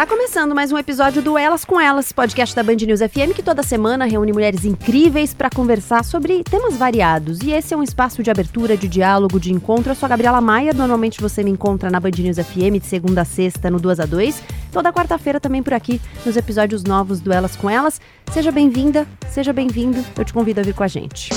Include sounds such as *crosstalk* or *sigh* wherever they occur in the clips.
Tá começando mais um episódio do Elas com Elas, podcast da Band News FM que toda semana reúne mulheres incríveis para conversar sobre temas variados. E esse é um espaço de abertura, de diálogo, de encontro. Eu sou a Gabriela Maia, normalmente você me encontra na Band News FM de segunda a sexta no 2 a 2 Toda quarta-feira também por aqui, nos episódios novos do Elas com Elas. Seja bem-vinda, seja bem-vindo. Eu te convido a vir com a gente.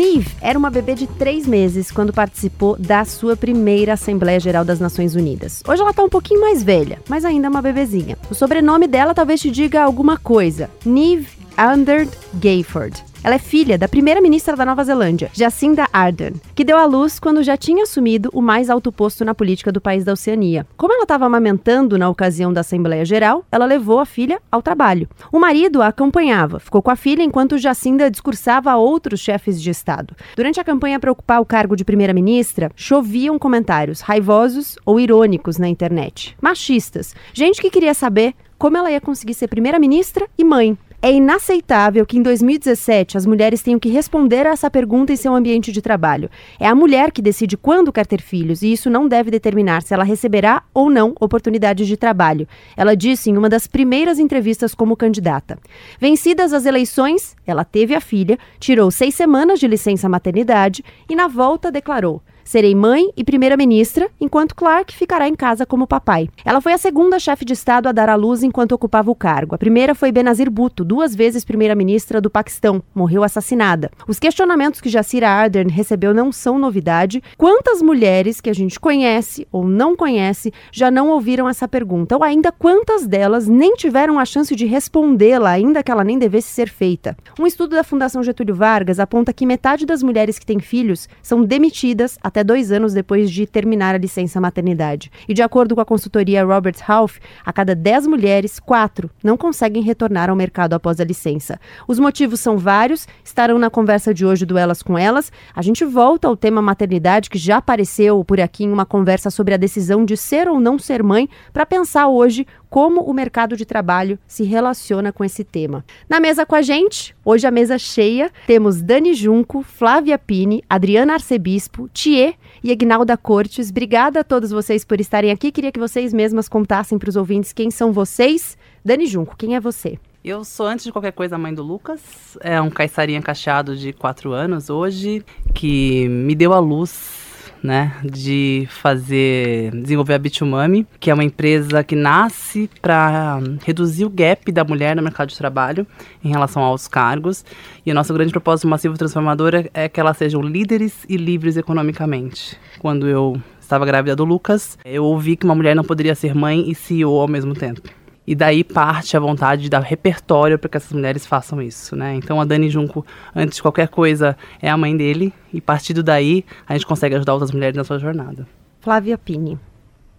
Nive era uma bebê de três meses quando participou da sua primeira Assembleia Geral das Nações Unidas. Hoje ela está um pouquinho mais velha, mas ainda é uma bebezinha. O sobrenome dela talvez te diga alguma coisa. Nive Anders Gayford. Ela é filha da primeira-ministra da Nova Zelândia, Jacinda Ardern, que deu à luz quando já tinha assumido o mais alto posto na política do país da Oceania. Como ela estava amamentando na ocasião da Assembleia Geral, ela levou a filha ao trabalho. O marido a acompanhava, ficou com a filha enquanto Jacinda discursava a outros chefes de Estado. Durante a campanha para ocupar o cargo de primeira-ministra, choviam comentários raivosos ou irônicos na internet. Machistas, gente que queria saber como ela ia conseguir ser primeira-ministra e mãe. É inaceitável que em 2017 as mulheres tenham que responder a essa pergunta em seu ambiente de trabalho. É a mulher que decide quando quer ter filhos e isso não deve determinar se ela receberá ou não oportunidades de trabalho. Ela disse em uma das primeiras entrevistas como candidata. Vencidas as eleições, ela teve a filha, tirou seis semanas de licença maternidade e na volta declarou: Serei mãe e primeira-ministra, enquanto Clark ficará em casa como papai. Ela foi a segunda chefe de Estado a dar à luz enquanto ocupava o cargo. A primeira foi Benazir Bhutto, duas vezes primeira-ministra do Paquistão. Morreu assassinada. Os questionamentos que Jacinda Ardern recebeu não são novidade. Quantas mulheres que a gente conhece ou não conhece já não ouviram essa pergunta? Ou ainda quantas delas nem tiveram a chance de respondê-la, ainda que ela nem devesse ser feita? Um estudo da Fundação Getúlio Vargas aponta que metade das mulheres que têm filhos são demitidas até até dois anos depois de terminar a licença maternidade. E de acordo com a consultoria Robert Half, a cada 10 mulheres, quatro não conseguem retornar ao mercado após a licença. Os motivos são vários, estarão na conversa de hoje do Elas com Elas. A gente volta ao tema maternidade, que já apareceu por aqui em uma conversa sobre a decisão de ser ou não ser mãe, para pensar hoje como o mercado de trabalho se relaciona com esse tema. Na mesa com a gente, hoje a mesa cheia, temos Dani Junco, Flávia Pini, Adriana Arcebispo, Thier e Agnalda Cortes. Obrigada a todos vocês por estarem aqui. Queria que vocês mesmas contassem para os ouvintes quem são vocês. Dani Junco, quem é você? Eu sou, antes de qualquer coisa, a mãe do Lucas. É um caiçarinha cacheado de 4 anos hoje, que me deu a luz né, de fazer, desenvolver a Bitumami, que é uma empresa que nasce para reduzir o gap da mulher no mercado de trabalho em relação aos cargos. E o nosso grande propósito massivo transformador é, é que elas sejam líderes e livres economicamente. Quando eu estava grávida do Lucas, eu ouvi que uma mulher não poderia ser mãe e CEO ao mesmo tempo. E daí parte a vontade de dar repertório para que essas mulheres façam isso, né? Então a Dani Junco, antes de qualquer coisa, é a mãe dele e partindo daí a gente consegue ajudar outras mulheres na sua jornada. Flávia Pini.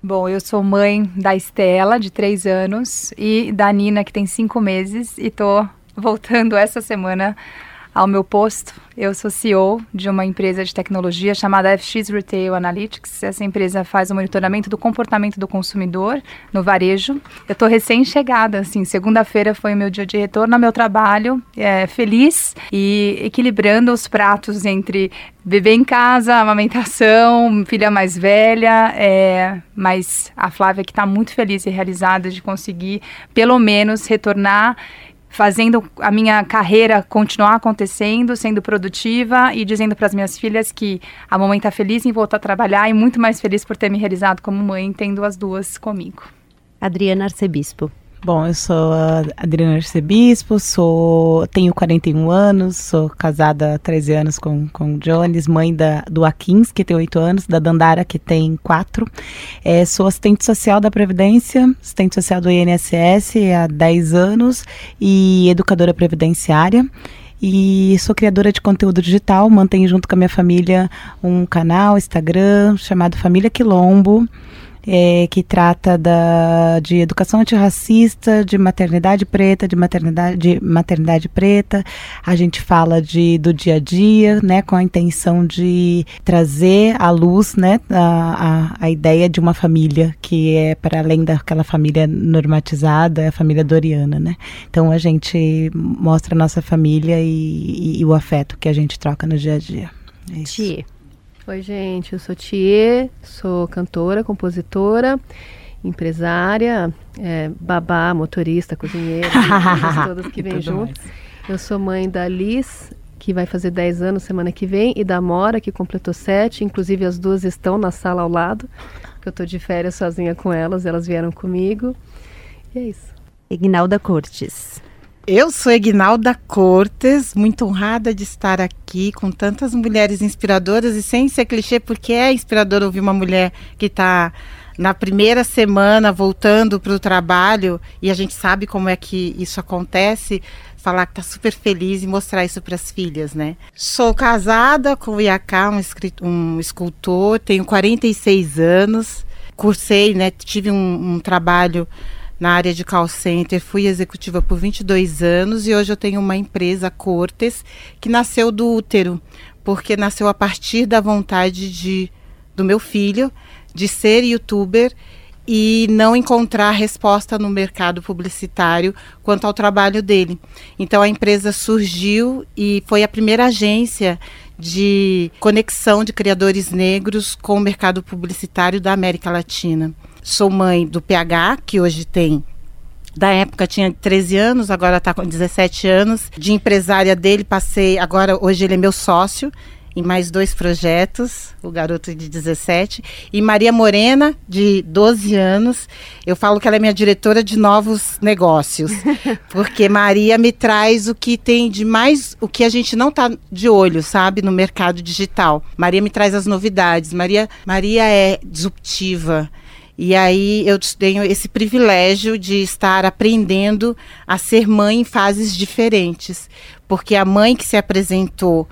Bom, eu sou mãe da Estela, de três anos, e da Nina, que tem cinco meses, e tô voltando essa semana ao meu posto. Eu sou CEO de uma empresa de tecnologia chamada FX Retail Analytics. Essa empresa faz o monitoramento do comportamento do consumidor no varejo. Eu estou recém-chegada, assim, segunda-feira foi o meu dia de retorno ao meu trabalho, é, feliz e equilibrando os pratos entre beber em casa, amamentação, filha mais velha, é, mas a Flávia que está muito feliz e realizada de conseguir, pelo menos, retornar fazendo a minha carreira continuar acontecendo, sendo produtiva e dizendo para as minhas filhas que a mamãe está feliz em voltar a trabalhar e muito mais feliz por ter me realizado como mãe, tendo as duas comigo. Adriana Arcebispo. Bom, eu sou a Adriana Arcebispo, sou, tenho 41 anos, sou casada há 13 anos com, com o Jones, mãe da, do Akins, que tem 8 anos, da Dandara, que tem 4. É, sou assistente social da Previdência, assistente social do INSS há 10 anos e educadora previdenciária e sou criadora de conteúdo digital, mantenho junto com a minha família um canal, Instagram, chamado Família Quilombo é, que trata da, de educação antirracista, de maternidade preta, de maternidade, de maternidade preta. A gente fala de, do dia a dia, né, com a intenção de trazer à luz né, a, a, a ideia de uma família que é para além daquela família normatizada, é a família doriana. Né? Então a gente mostra a nossa família e, e, e o afeto que a gente troca no dia a dia. É isso. Oi, gente, eu sou Thier, sou cantora, compositora, empresária, é, babá, motorista, cozinheira, *laughs* todas que vêm junto. Eu sou mãe da Liz, que vai fazer 10 anos semana que vem, e da Mora, que completou 7. Inclusive, as duas estão na sala ao lado, que eu estou de férias sozinha com elas, elas vieram comigo. E é isso. Ignalda Cortes. Eu sou Ignalda Cortes, muito honrada de estar aqui com tantas mulheres inspiradoras e sem ser clichê, porque é inspirador ouvir uma mulher que está na primeira semana voltando para o trabalho e a gente sabe como é que isso acontece, falar que está super feliz e mostrar isso para as filhas, né? Sou casada com o Iaká, um, um escultor, tenho 46 anos, cursei, né? Tive um, um trabalho na área de call center, fui executiva por 22 anos e hoje eu tenho uma empresa, Cortes, que nasceu do útero, porque nasceu a partir da vontade de, do meu filho de ser youtuber e não encontrar resposta no mercado publicitário quanto ao trabalho dele. Então a empresa surgiu e foi a primeira agência de conexão de criadores negros com o mercado publicitário da América Latina. Sou mãe do PH, que hoje tem da época tinha 13 anos, agora está com 17 anos. De empresária dele, passei. Agora, hoje, ele é meu sócio em mais dois projetos, o garoto de 17, e Maria Morena, de 12 anos. Eu falo que ela é minha diretora de novos negócios, *laughs* porque Maria me traz o que tem de mais, o que a gente não está de olho, sabe, no mercado digital. Maria me traz as novidades. Maria, Maria é disruptiva. E aí eu tenho esse privilégio de estar aprendendo a ser mãe em fases diferentes, porque a mãe que se apresentou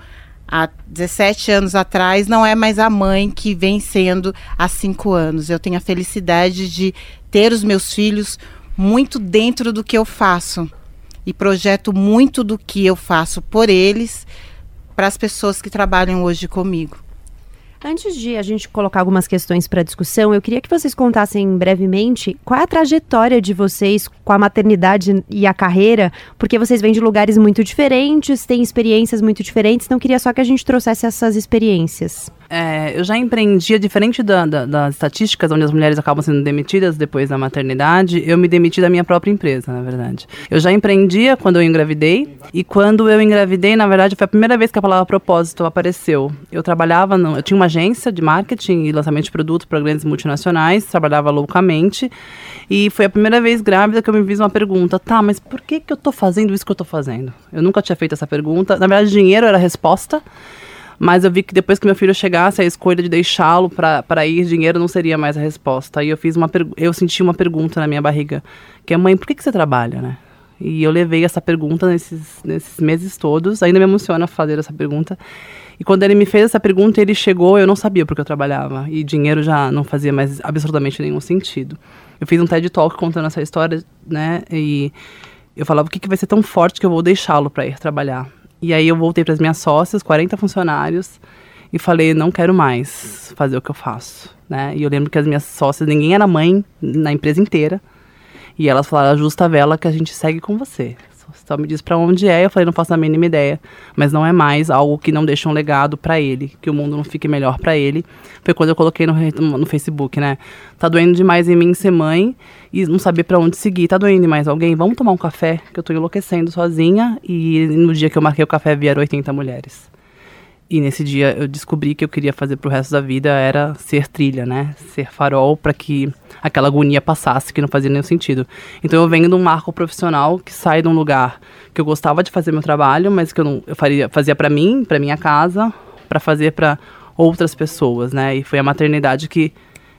há 17 anos atrás não é mais a mãe que vem sendo há 5 anos. Eu tenho a felicidade de ter os meus filhos muito dentro do que eu faço e projeto muito do que eu faço por eles para as pessoas que trabalham hoje comigo. Antes de a gente colocar algumas questões para discussão, eu queria que vocês contassem brevemente qual é a trajetória de vocês com a maternidade e a carreira, porque vocês vêm de lugares muito diferentes, têm experiências muito diferentes, então queria só que a gente trouxesse essas experiências. É, eu já empreendia, diferente da, da, das estatísticas, onde as mulheres acabam sendo demitidas depois da maternidade, eu me demiti da minha própria empresa, na verdade. Eu já empreendia quando eu engravidei, e quando eu engravidei, na verdade, foi a primeira vez que a palavra propósito apareceu. Eu trabalhava, no, eu tinha uma agência de marketing e lançamento de produtos para grandes multinacionais, trabalhava loucamente, e foi a primeira vez grávida que eu me fiz uma pergunta, tá, mas por que, que eu tô fazendo isso que eu tô fazendo? Eu nunca tinha feito essa pergunta. Na verdade, dinheiro era a resposta. Mas eu vi que depois que meu filho chegasse, a escolha de deixá-lo para ir, dinheiro não seria mais a resposta. Aí eu fiz uma eu senti uma pergunta na minha barriga, que é mãe, por que, que você trabalha, né? E eu levei essa pergunta nesses, nesses meses todos. Ainda me emociona fazer essa pergunta. E quando ele me fez essa pergunta, ele chegou, eu não sabia porque eu trabalhava. E dinheiro já não fazia mais absolutamente nenhum sentido. Eu fiz um TED Talk contando essa história, né? E eu falava, o que, que vai ser tão forte que eu vou deixá-lo para ir trabalhar? E aí eu voltei para as minhas sócias, 40 funcionários, e falei, não quero mais fazer o que eu faço, né? E eu lembro que as minhas sócias, ninguém era mãe na empresa inteira. E elas falaram, justa vela que a gente segue com você. Só me diz para onde é. Eu falei, não faço a mínima ideia. Mas não é mais algo que não deixa um legado para ele, que o mundo não fique melhor para ele. Foi quando eu coloquei no, no Facebook, né? Tá doendo demais em mim ser mãe e não saber para onde seguir. Tá doendo demais alguém? Vamos tomar um café, que eu tô enlouquecendo sozinha. E no dia que eu marquei o café vieram 80 mulheres. E nesse dia eu descobri que eu queria fazer pro resto da vida era ser trilha, né? Ser farol para que aquela agonia passasse, que não fazia nenhum sentido. Então eu venho de um marco profissional que sai de um lugar que eu gostava de fazer meu trabalho, mas que eu não eu faria, fazia para mim, para minha casa, para fazer para outras pessoas, né? E foi a maternidade que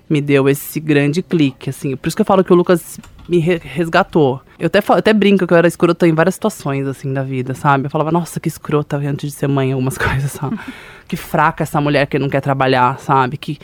me deu esse grande clique, assim. Por isso que eu falo que o Lucas me resgatou. Eu até, falo, até brinco que eu era escrota em várias situações, assim, da vida, sabe? Eu falava, nossa, que escrota antes de ser mãe, algumas *laughs* coisas, sabe? que fraca essa mulher que não quer trabalhar, sabe? Que,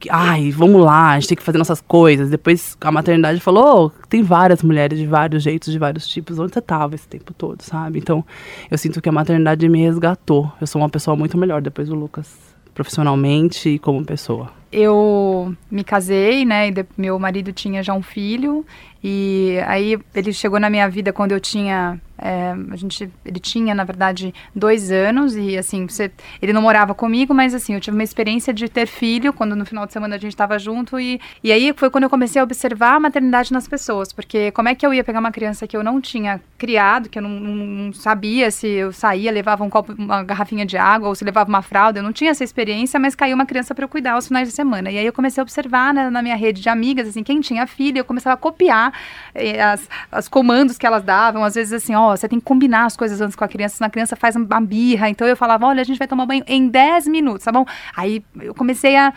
que, ai, vamos lá, a gente tem que fazer nossas coisas. Depois a maternidade falou, oh, tem várias mulheres de vários jeitos, de vários tipos. Onde você tava esse tempo todo, sabe? Então, eu sinto que a maternidade me resgatou. Eu sou uma pessoa muito melhor depois do Lucas, profissionalmente e como pessoa eu me casei, né? E meu marido tinha já um filho. E aí ele chegou na minha vida quando eu tinha é, a gente, ele tinha, na verdade, dois anos e, assim, você, ele não morava comigo, mas, assim, eu tive uma experiência de ter filho quando no final de semana a gente estava junto e, e aí foi quando eu comecei a observar a maternidade nas pessoas, porque como é que eu ia pegar uma criança que eu não tinha criado, que eu não, não sabia se eu saía, levava um copo, uma garrafinha de água ou se levava uma fralda, eu não tinha essa experiência, mas caiu uma criança para eu cuidar aos finais de semana. E aí eu comecei a observar né, na minha rede de amigas, assim, quem tinha filho, eu começava a copiar eh, as, as comandos que elas davam, às vezes assim, ó, ó, você tem que combinar as coisas antes com a criança, senão a criança faz uma birra. Então eu falava, olha, a gente vai tomar banho em 10 minutos, tá bom? Aí eu comecei a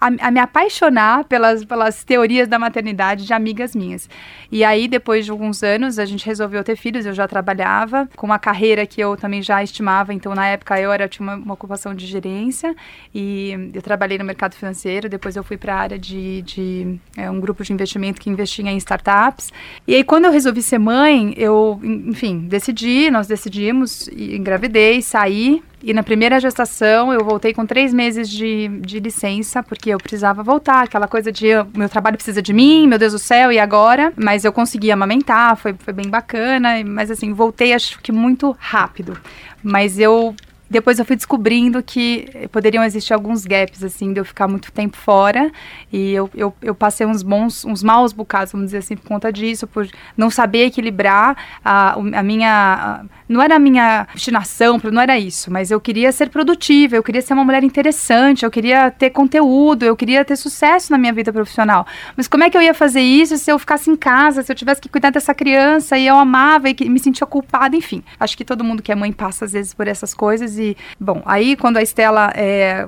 a, a, me apaixonar pelas, pelas teorias da maternidade de amigas minhas. E aí, depois de alguns anos, a gente resolveu ter filhos. Eu já trabalhava com uma carreira que eu também já estimava. Então, na época, eu era, tinha uma, uma ocupação de gerência e eu trabalhei no mercado financeiro. Depois, eu fui para a área de, de é, um grupo de investimento que investia em startups. E aí, quando eu resolvi ser mãe, eu, enfim, decidi, nós decidimos, engravidei, saí e na primeira gestação eu voltei com três meses de, de licença, porque eu precisava voltar, aquela coisa de meu trabalho precisa de mim, meu Deus do céu, e agora? Mas eu consegui amamentar, foi, foi bem bacana, mas assim, voltei acho que muito rápido. Mas eu depois eu fui descobrindo que poderiam existir alguns gaps, assim, de eu ficar muito tempo fora. E eu, eu, eu, passei uns bons, uns maus bocados, vamos dizer assim, por conta disso, por não saber equilibrar a, a minha. Não era a minha destinação, não era isso, mas eu queria ser produtiva, eu queria ser uma mulher interessante, eu queria ter conteúdo, eu queria ter sucesso na minha vida profissional. Mas como é que eu ia fazer isso se eu ficasse em casa, se eu tivesse que cuidar dessa criança e eu amava e me sentia culpada, enfim. Acho que todo mundo que é mãe passa às vezes por essas coisas bom, aí quando a Estela, é,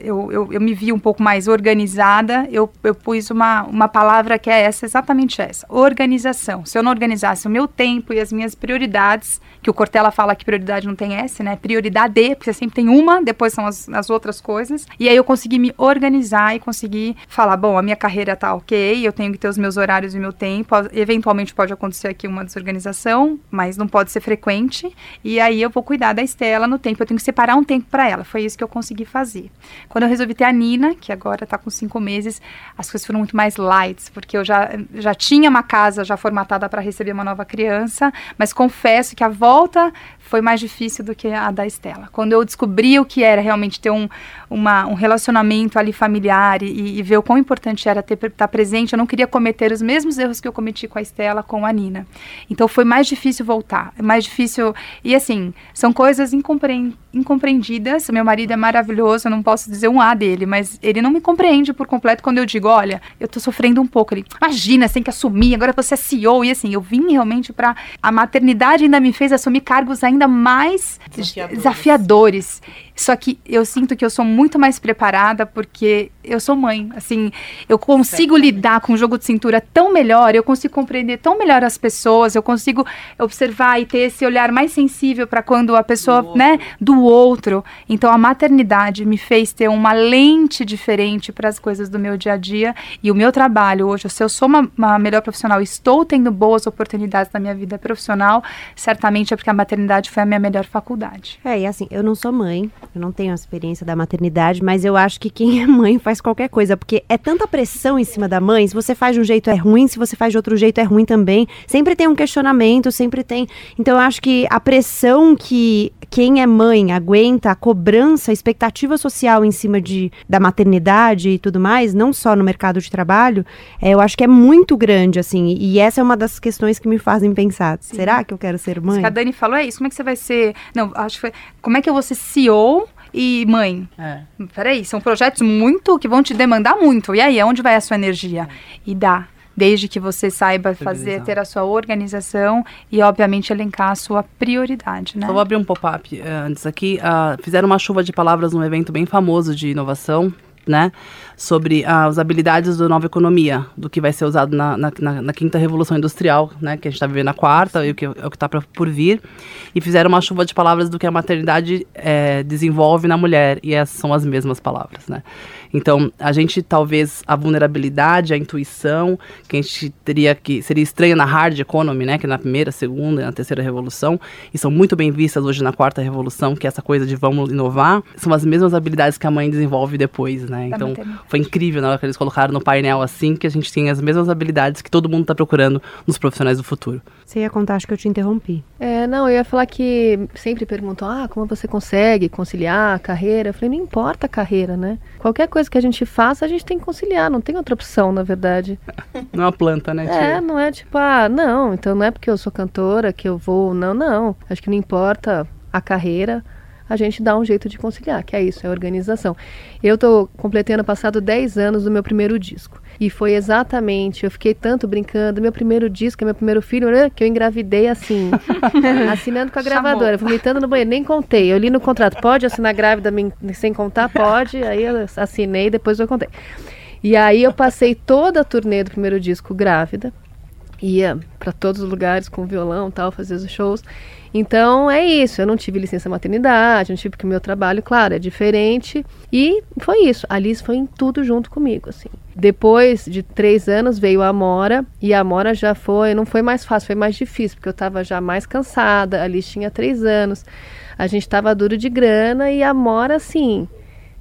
eu, eu, eu, me vi um pouco mais organizada, eu, eu pus uma, uma palavra que é essa, exatamente essa, organização. Se eu não organizasse o meu tempo e as minhas prioridades, que o Cortella fala que prioridade não tem S, né? Prioridade, porque você sempre tem uma, depois são as, as outras coisas. E aí eu consegui me organizar e consegui falar, bom, a minha carreira tá ok, eu tenho que ter os meus horários e meu tempo. Eventualmente pode acontecer aqui uma desorganização, mas não pode ser frequente. E aí eu vou cuidar da Estela no tempo, eu tenho que separar um tempo para ela. Foi isso que eu consegui fazer. Quando eu resolvi ter a Nina, que agora tá com cinco meses, as coisas foram muito mais light, porque eu já, já tinha uma casa já formatada para receber uma nova criança, mas confesso que a volta foi mais difícil do que a da Estela. Quando eu descobri o que era realmente ter um, uma, um relacionamento ali familiar e, e, ver o quão importante era estar tá presente, eu não queria cometer os mesmos erros que eu cometi com a Estela, com a Nina. Então foi mais difícil voltar, é mais difícil. E assim, são coisas incompre incompreendidas. Meu marido é maravilhoso, eu não posso dizer um A dele, mas ele não me compreende por completo quando eu digo: olha, eu tô sofrendo um pouco. Ele, imagina, você tem que assumir, agora você é CEO. E assim, eu vim realmente para. A maternidade ainda me fez assumir cargos ainda mais desafiadores. desafiadores. Só que eu sinto que eu sou muito mais preparada porque eu sou mãe. Assim, eu consigo lidar com o jogo de cintura tão melhor, eu consigo compreender tão melhor as pessoas, eu consigo observar e ter esse olhar mais sensível para quando a pessoa, do né, do outro. Então a maternidade me fez ter uma lente diferente para as coisas do meu dia a dia e o meu trabalho hoje, se eu sou uma, uma melhor profissional, estou tendo boas oportunidades na minha vida profissional, certamente é porque a maternidade foi a minha melhor faculdade. É, e assim, eu não sou mãe, Eu não tenho a experiência da maternidade, mas eu acho que quem é mãe faz qualquer coisa, porque é tanta pressão em cima da mãe. Se você faz de um jeito é ruim, se você faz de outro jeito é ruim também. Sempre tem um questionamento, sempre tem. Então eu acho que a pressão que quem é mãe aguenta, a cobrança, a expectativa social em cima de, da maternidade e tudo mais, não só no mercado de trabalho, é, eu acho que é muito grande, assim. E essa é uma das questões que me fazem pensar: Sim. será que eu quero ser mãe? Isso que a Dani falou é isso. Como é que você vai ser. Não, acho que foi. Como é que eu vou ser CEO e mãe. É. Peraí, são projetos muito que vão te demandar muito. E aí, aonde vai a sua energia? E dá. Desde que você saiba fazer, ter a sua organização e, obviamente, elencar a sua prioridade, né? Eu vou abrir um pop-up uh, antes aqui. Uh, fizeram uma chuva de palavras num evento bem famoso de inovação, né? Sobre uh, as habilidades da nova economia, do que vai ser usado na, na, na, na quinta revolução industrial, né? Que a gente está vivendo na quarta e o que é o que está por vir. E fizeram uma chuva de palavras do que a maternidade é, desenvolve na mulher. E essas são as mesmas palavras, né? Então, a gente talvez a vulnerabilidade, a intuição, que a gente teria que seria estranha na hard economy, né, que é na primeira, segunda e na terceira revolução, e são muito bem vistas hoje na quarta revolução, que é essa coisa de vamos inovar, são as mesmas habilidades que a mãe desenvolve depois, né? Então, foi incrível na hora que eles colocaram no painel assim que a gente tem as mesmas habilidades que todo mundo está procurando nos profissionais do futuro. Você ia contar, acho que eu te interrompi. É, não, eu ia falar que sempre perguntam, ah, como você consegue conciliar a carreira? Eu falei, não importa a carreira, né? Qualquer coisa coisa que a gente faça, a gente tem que conciliar, não tem outra opção, na verdade. *laughs* Não é uma planta, né? É, não é tipo, ah, não, então não é porque eu sou cantora que eu vou, não, não. Acho que não importa a carreira, a gente dá um jeito de conciliar, que é isso, é organização. Eu estou completando passado 10 anos do meu primeiro disco. E foi exatamente, eu fiquei tanto brincando, meu primeiro disco, meu primeiro filho, né, que eu engravidei assim, *laughs* assinando com a gravadora, Chamou. vomitando no banheiro, nem contei. Eu li no contrato, pode assinar grávida sem contar? Pode. Aí eu assinei, depois eu contei. E aí eu passei toda a turnê do primeiro disco grávida, ia para todos os lugares com violão, tal, fazer os shows. Então é isso, eu não tive licença maternidade, não tive porque o meu trabalho, claro, é diferente. E foi isso. A Liz foi em tudo junto comigo, assim. Depois de três anos veio a Amora, e a Amora já foi, não foi mais fácil, foi mais difícil, porque eu estava já mais cansada, a Liz tinha três anos, a gente estava duro de grana, e a Amora, assim,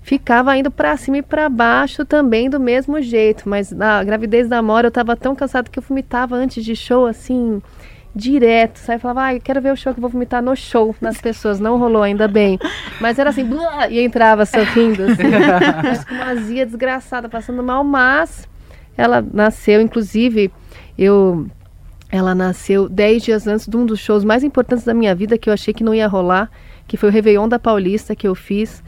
ficava indo para cima e para baixo também do mesmo jeito. Mas na gravidez da Amora eu estava tão cansada que eu vomitava antes de show, assim direto. Sai e falava, ah, quero ver o show que eu vou vomitar no show nas pessoas. Não rolou ainda bem. Mas era assim, blá, e entrava sorrindo, assim. *laughs* mas com uma azia desgraçada, passando mal. Mas ela nasceu, inclusive, eu. Ela nasceu dez dias antes de um dos shows mais importantes da minha vida que eu achei que não ia rolar, que foi o Réveillon da Paulista que eu fiz.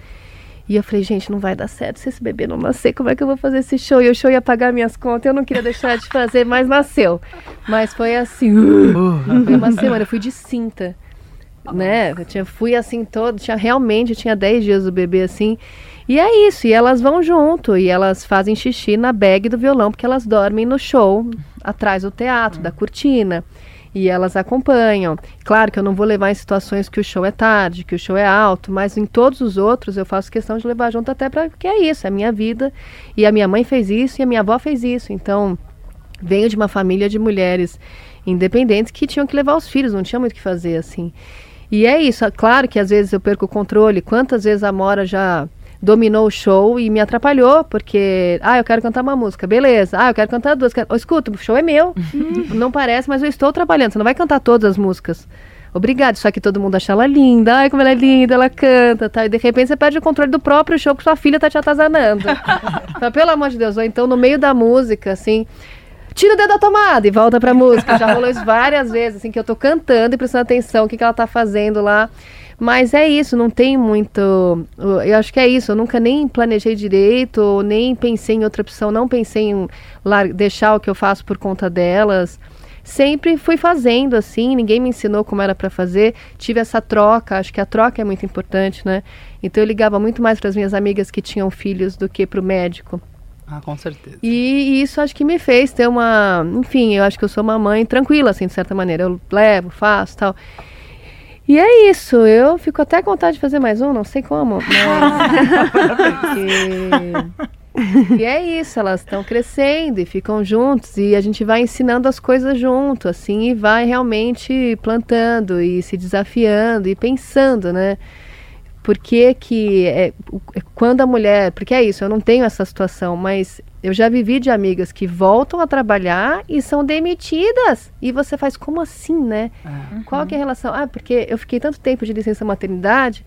E eu falei, gente, não vai dar certo se esse bebê não nascer, como é que eu vou fazer esse show? E o show ia pagar minhas contas, eu não queria deixar de fazer, mas nasceu. Mas foi assim, uh, *laughs* foi uma semana, eu fui de cinta, né? Eu tinha, fui assim todo, tinha realmente, tinha 10 dias do bebê assim. E é isso, e elas vão junto, e elas fazem xixi na bag do violão, porque elas dormem no show, atrás do teatro, da cortina e elas acompanham. Claro que eu não vou levar em situações que o show é tarde, que o show é alto, mas em todos os outros eu faço questão de levar junto até para que é isso, é a minha vida. E a minha mãe fez isso e a minha avó fez isso. Então, venho de uma família de mulheres independentes que tinham que levar os filhos, não tinha muito o que fazer assim. E é isso, claro que às vezes eu perco o controle. Quantas vezes a Mora já dominou o show e me atrapalhou, porque, ah, eu quero cantar uma música, beleza. Ah, eu quero cantar duas. Quero... Oh, escuta, o show é meu. Uhum. não parece, mas eu estou trabalhando. Você não vai cantar todas as músicas. Obrigado, só que todo mundo acha ela linda, ai como ela é linda, ela canta, tá? E de repente você perde o controle do próprio show porque sua filha tá te atazanando. *laughs* então, pelo amor de Deus, ou então no meio da música, assim, tira o dedo da tomada e volta pra música. Já rolou isso várias vezes, assim, que eu tô cantando e prestando atenção o que, que ela tá fazendo lá. Mas é isso, não tem muito. Eu acho que é isso. Eu nunca nem planejei direito, nem pensei em outra opção, não pensei em deixar o que eu faço por conta delas. Sempre fui fazendo assim, ninguém me ensinou como era para fazer. Tive essa troca, acho que a troca é muito importante, né? Então eu ligava muito mais para as minhas amigas que tinham filhos do que para o médico. Ah, com certeza. E, e, isso acho que me fez ter uma. Enfim, eu acho que eu sou uma mãe tranquila, assim, de certa maneira. Eu levo, faço tal. E é isso, eu fico até com vontade de fazer mais um, não sei como, mas... *laughs* e... e é isso, elas estão crescendo e ficam juntos e a gente vai ensinando as coisas junto, assim, e vai realmente plantando e se desafiando e pensando, né? Por que que é, quando a mulher, porque é isso, eu não tenho essa situação, mas eu já vivi de amigas que voltam a trabalhar e são demitidas. E você faz como assim, né? É. Qual que é a relação? Ah, porque eu fiquei tanto tempo de licença maternidade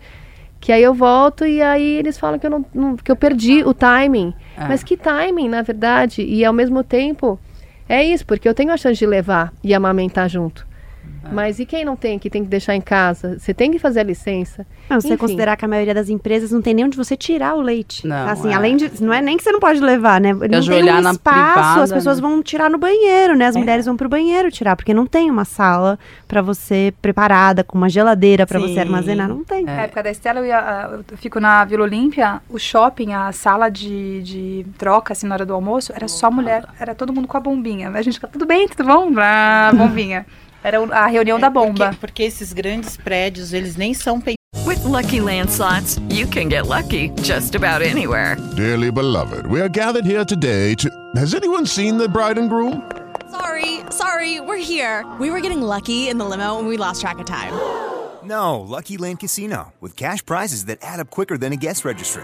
que aí eu volto e aí eles falam que eu não, não- que eu perdi o timing. É. Mas que timing, na verdade? E ao mesmo tempo é isso, porque eu tenho a chance de levar e amamentar junto. Mas e quem não tem, que tem que deixar em casa? Você tem que fazer a licença. Não, se você Enfim. considerar que a maioria das empresas não tem nem onde você tirar o leite. Não, assim, é. além de. Não é nem que você não pode levar, né? Não tem ajoelhar um na espaço, privada, as pessoas né? vão tirar no banheiro, né? As mulheres vão pro banheiro tirar, porque não tem uma sala pra você preparada, com uma geladeira pra você armazenar. Não tem. Na época da Estela, eu, ia, ah, eu fico na Vila Olímpia, o shopping, a sala de, de troca, assim, na hora do almoço, era só mulher, era todo mundo com a bombinha. A gente fica, tudo bem, tudo bom? Ah, bombinha. *laughs* Era o- a reunião da bomba. Porque, porque esses grandes prédios, eles nem são With Lucky Land slots, you can get lucky just about anywhere. Dearly beloved, we are gathered here today to. Has anyone seen the bride and groom? Sorry, sorry, we're here. We were getting lucky in the limo and we lost track of time. No, Lucky Land Casino, with cash prizes that add up quicker than a guest registry.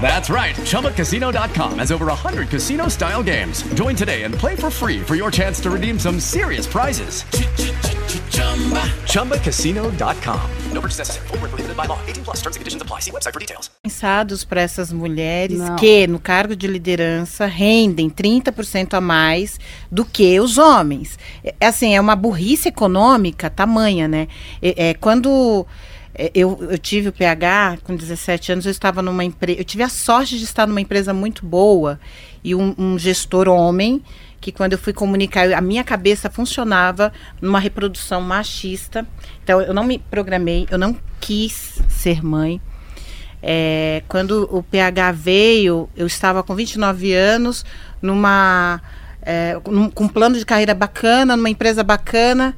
That's right. ChumbaCasino.com has over 100 casino style games. Join today and play for free for your chance to redeem some serious prizes. ChumbaCasino.com. No purchase necessary. Void where prohibited by law. 18 plus terms and conditions apply. See website for details. pensados para essas mulheres Não. que, no cargo de liderança, rendem 30% a mais do que os homens. É, assim, é uma burrice econômica tamanha, né? É, é, quando é, eu, eu tive o PH, com 17 anos, eu estava numa empresa. Eu tive a sorte de estar numa empresa muito boa e um, um gestor homem que quando eu fui comunicar, a minha cabeça funcionava numa reprodução machista. Então eu não me programei, eu não quis ser mãe. É, quando o PH veio, eu estava com 29 anos, numa, é, num- com um plano de carreira bacana, numa empresa bacana.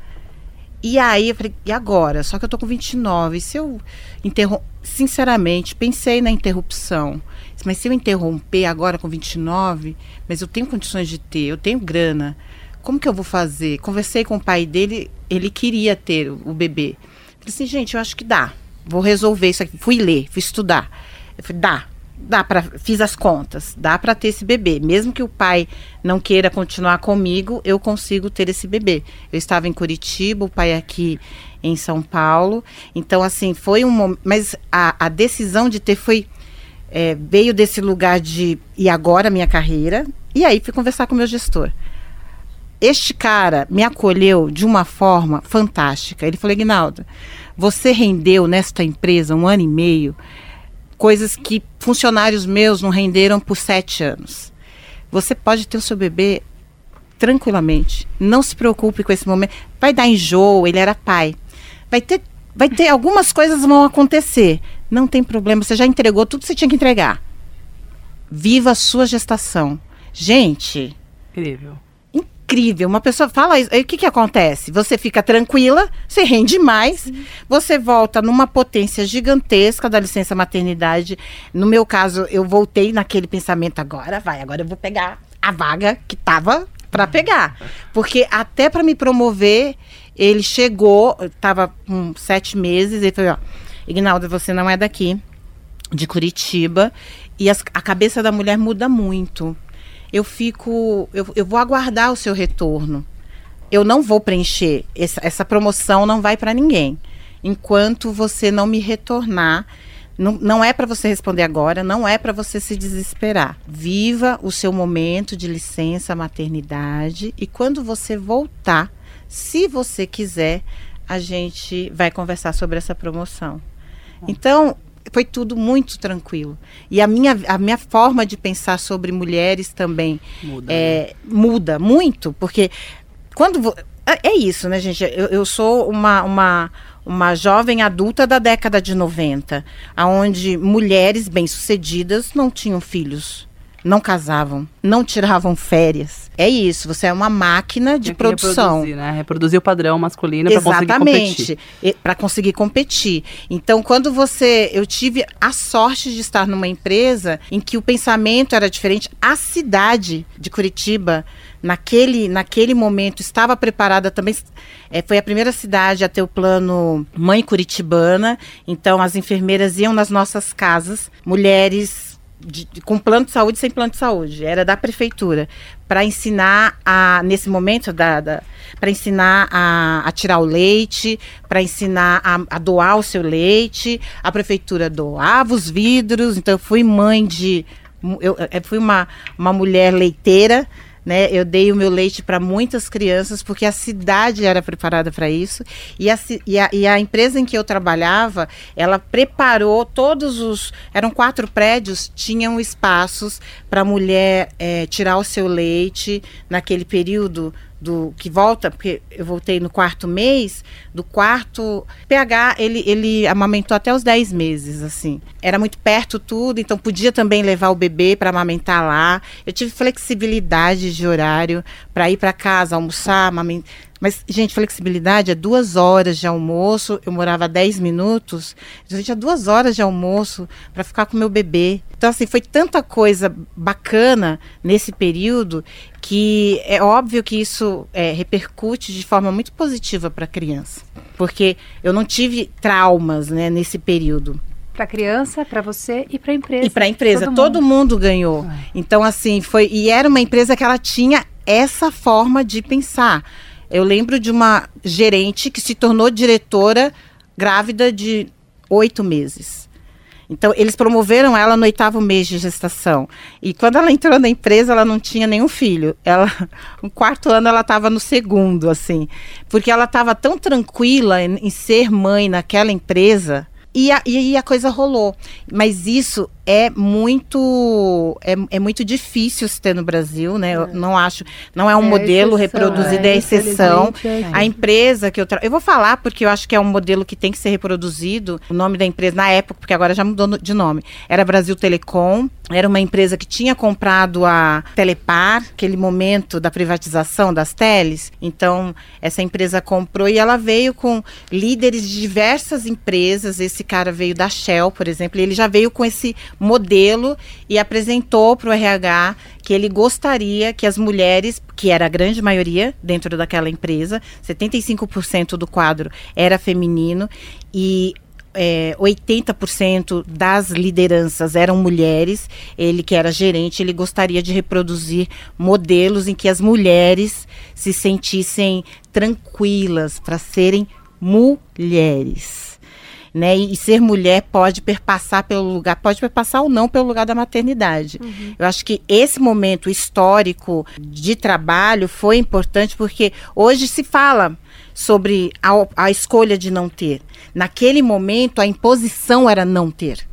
E aí eu falei, e agora? Só que eu tô com 29. Se eu interrom... Sinceramente, pensei na interrupção. Mas se eu interromper agora com 29, mas eu tenho condições de ter, eu tenho grana. Como que eu vou fazer? Conversei com o pai dele, ele queria ter o bebê. Falei assim, gente, eu acho que dá. Vou resolver isso aqui. Fui ler, fui estudar. Eu falei, dá. Dá para fiz as contas, dá para ter esse bebê, mesmo que o pai não queira continuar comigo, eu consigo ter esse bebê. Eu estava em Curitiba, o pai aqui em São Paulo, então assim foi um, mas a, a decisão de ter foi é, veio desse lugar de e agora minha carreira e aí fui conversar com o meu gestor. Este cara me acolheu de uma forma fantástica. Ele falou, Ignaldo, você rendeu nesta empresa um ano e meio coisas que funcionários meus não renderam por sete anos. Você pode ter o seu bebê tranquilamente. Não se preocupe com esse momento. Vai dar enjoo, ele era pai. Vai ter, vai ter algumas coisas vão acontecer. Não tem problema, você já entregou tudo que você tinha que entregar. Viva a sua gestação. Gente, Incrível. Incrível. Uma pessoa fala isso. Aí o que, que acontece? Você fica tranquila, você rende mais, você volta numa potência gigantesca da licença maternidade. No meu caso, eu voltei naquele pensamento agora, vai, agora eu vou pegar a vaga que tava para pegar. Porque até para me promover, ele chegou, estava com sete meses, ele falou, ó, Ignaldo, você não é daqui, de Curitiba, e as- a cabeça da mulher muda muito eu fico. Eu, eu vou aguardar o seu retorno. Eu não vou preencher. Essa, essa promoção não vai para ninguém. Enquanto você não me retornar. Não, não é para você responder agora, não é para você se desesperar. Viva o seu momento de licença maternidade e quando você voltar, se você quiser, a gente vai conversar sobre essa promoção. Então, foi tudo muito tranquilo. E a minha, a minha forma de pensar sobre mulheres também Muda, é, muda muito, porque quando. vo- é- é isso, né, gente? Eu, eu sou uma, uma, uma jovem adulta da década de 90, onde mulheres bem-sucedidas não tinham filhos, não casavam, não tiravam férias. É isso, você é uma máquina de produção. Reproduzir, né? reproduzir o padrão masculino para conseguir competir. Exatamente, para conseguir competir. Então, quando você, eu tive a sorte de estar numa empresa em que o pensamento era diferente, a cidade de Curitiba naquele, naquele momento estava preparada também. É, foi a primeira cidade a ter o plano Mãe Curitibana. Então, as enfermeiras iam nas nossas casas, mulheres de, com plano de saúde sem plano de saúde, era da prefeitura, para ensinar a, nesse momento, da, da para ensinar a, a, tirar o leite, para ensinar a, a, doar o seu leite. A prefeitura doava os vidros, então eu fui mãe de. Eu, eu fui uma, uma mulher leiteira né? Eu dei o meu leite para muitas crianças porque a cidade era preparada para isso e a, e, a, e a empresa em que eu trabalhava, ela preparou todos os, eram quatro prédios, tinham espaços para a mulher é, tirar o seu leite naquele período do que volta, porque eu voltei no quarto mês, do quarto PH, ele, ele amamentou até os 10 meses, assim. Era muito perto tudo, então podia também levar o bebê para amamentar lá. Eu tive flexibilidade de horário para ir para casa, almoçar, amamentar. Mas, gente, flexibilidade é duas horas de almoço. Eu morava 10 minutos. Eu tinha duas horas de almoço para ficar com meu bebê. Então, assim, foi tanta coisa bacana nesse período que é óbvio que isso é, repercute de forma muito positiva para a criança. Porque eu não tive traumas né, nesse período. Para a criança, para você e para a empresa. E para a empresa, todo, todo mundo. mundo, ganhou. É. Então, assim, foi. E era uma empresa que ela tinha essa forma de pensar. Eu lembro de uma gerente que se tornou diretora grávida de oito meses. Então, eles promoveram ela no oitavo mês de gestação. E quando ela entrou na empresa, ela não tinha nenhum filho. Ela, no *laughs* quarto ano, ela estava no segundo, assim. Porque ela estava tão tranquila em, em, ser mãe naquela empresa. E a, e a coisa rolou. Mas isso é muito é, é muito difícil se ter no Brasil, né? Eu é. não acho, não é um é modelo exceção, reproduzido, é, é exceção. É a empresa que eu tra... eu vou falar porque eu acho que é um modelo que tem que ser reproduzido. O nome da empresa na época, porque agora já mudou de nome, era Brasil Telecom. Era uma empresa que tinha comprado a Telepar, aquele momento da privatização das teles. Então, essa empresa comprou e ela veio com líderes de diversas empresas. Esse cara veio da Shell, por exemplo, e ele já veio com esse modelo e apresentou para o RH que ele gostaria que as mulheres, que era a grande maioria dentro daquela empresa, 75% do quadro era feminino e é, 80% das lideranças eram mulheres. Ele, que era gerente, ele gostaria de reproduzir modelos em que as mulheres se sentissem tranquilas para serem mulheres né? E, e, ser mulher pode perpassar pelo lugar, pode perpassar ou não pelo lugar da maternidade. Uhum. Eu acho que esse momento histórico de trabalho foi importante porque hoje se fala sobre a, a escolha de não ter. Naquele momento, a imposição era não ter.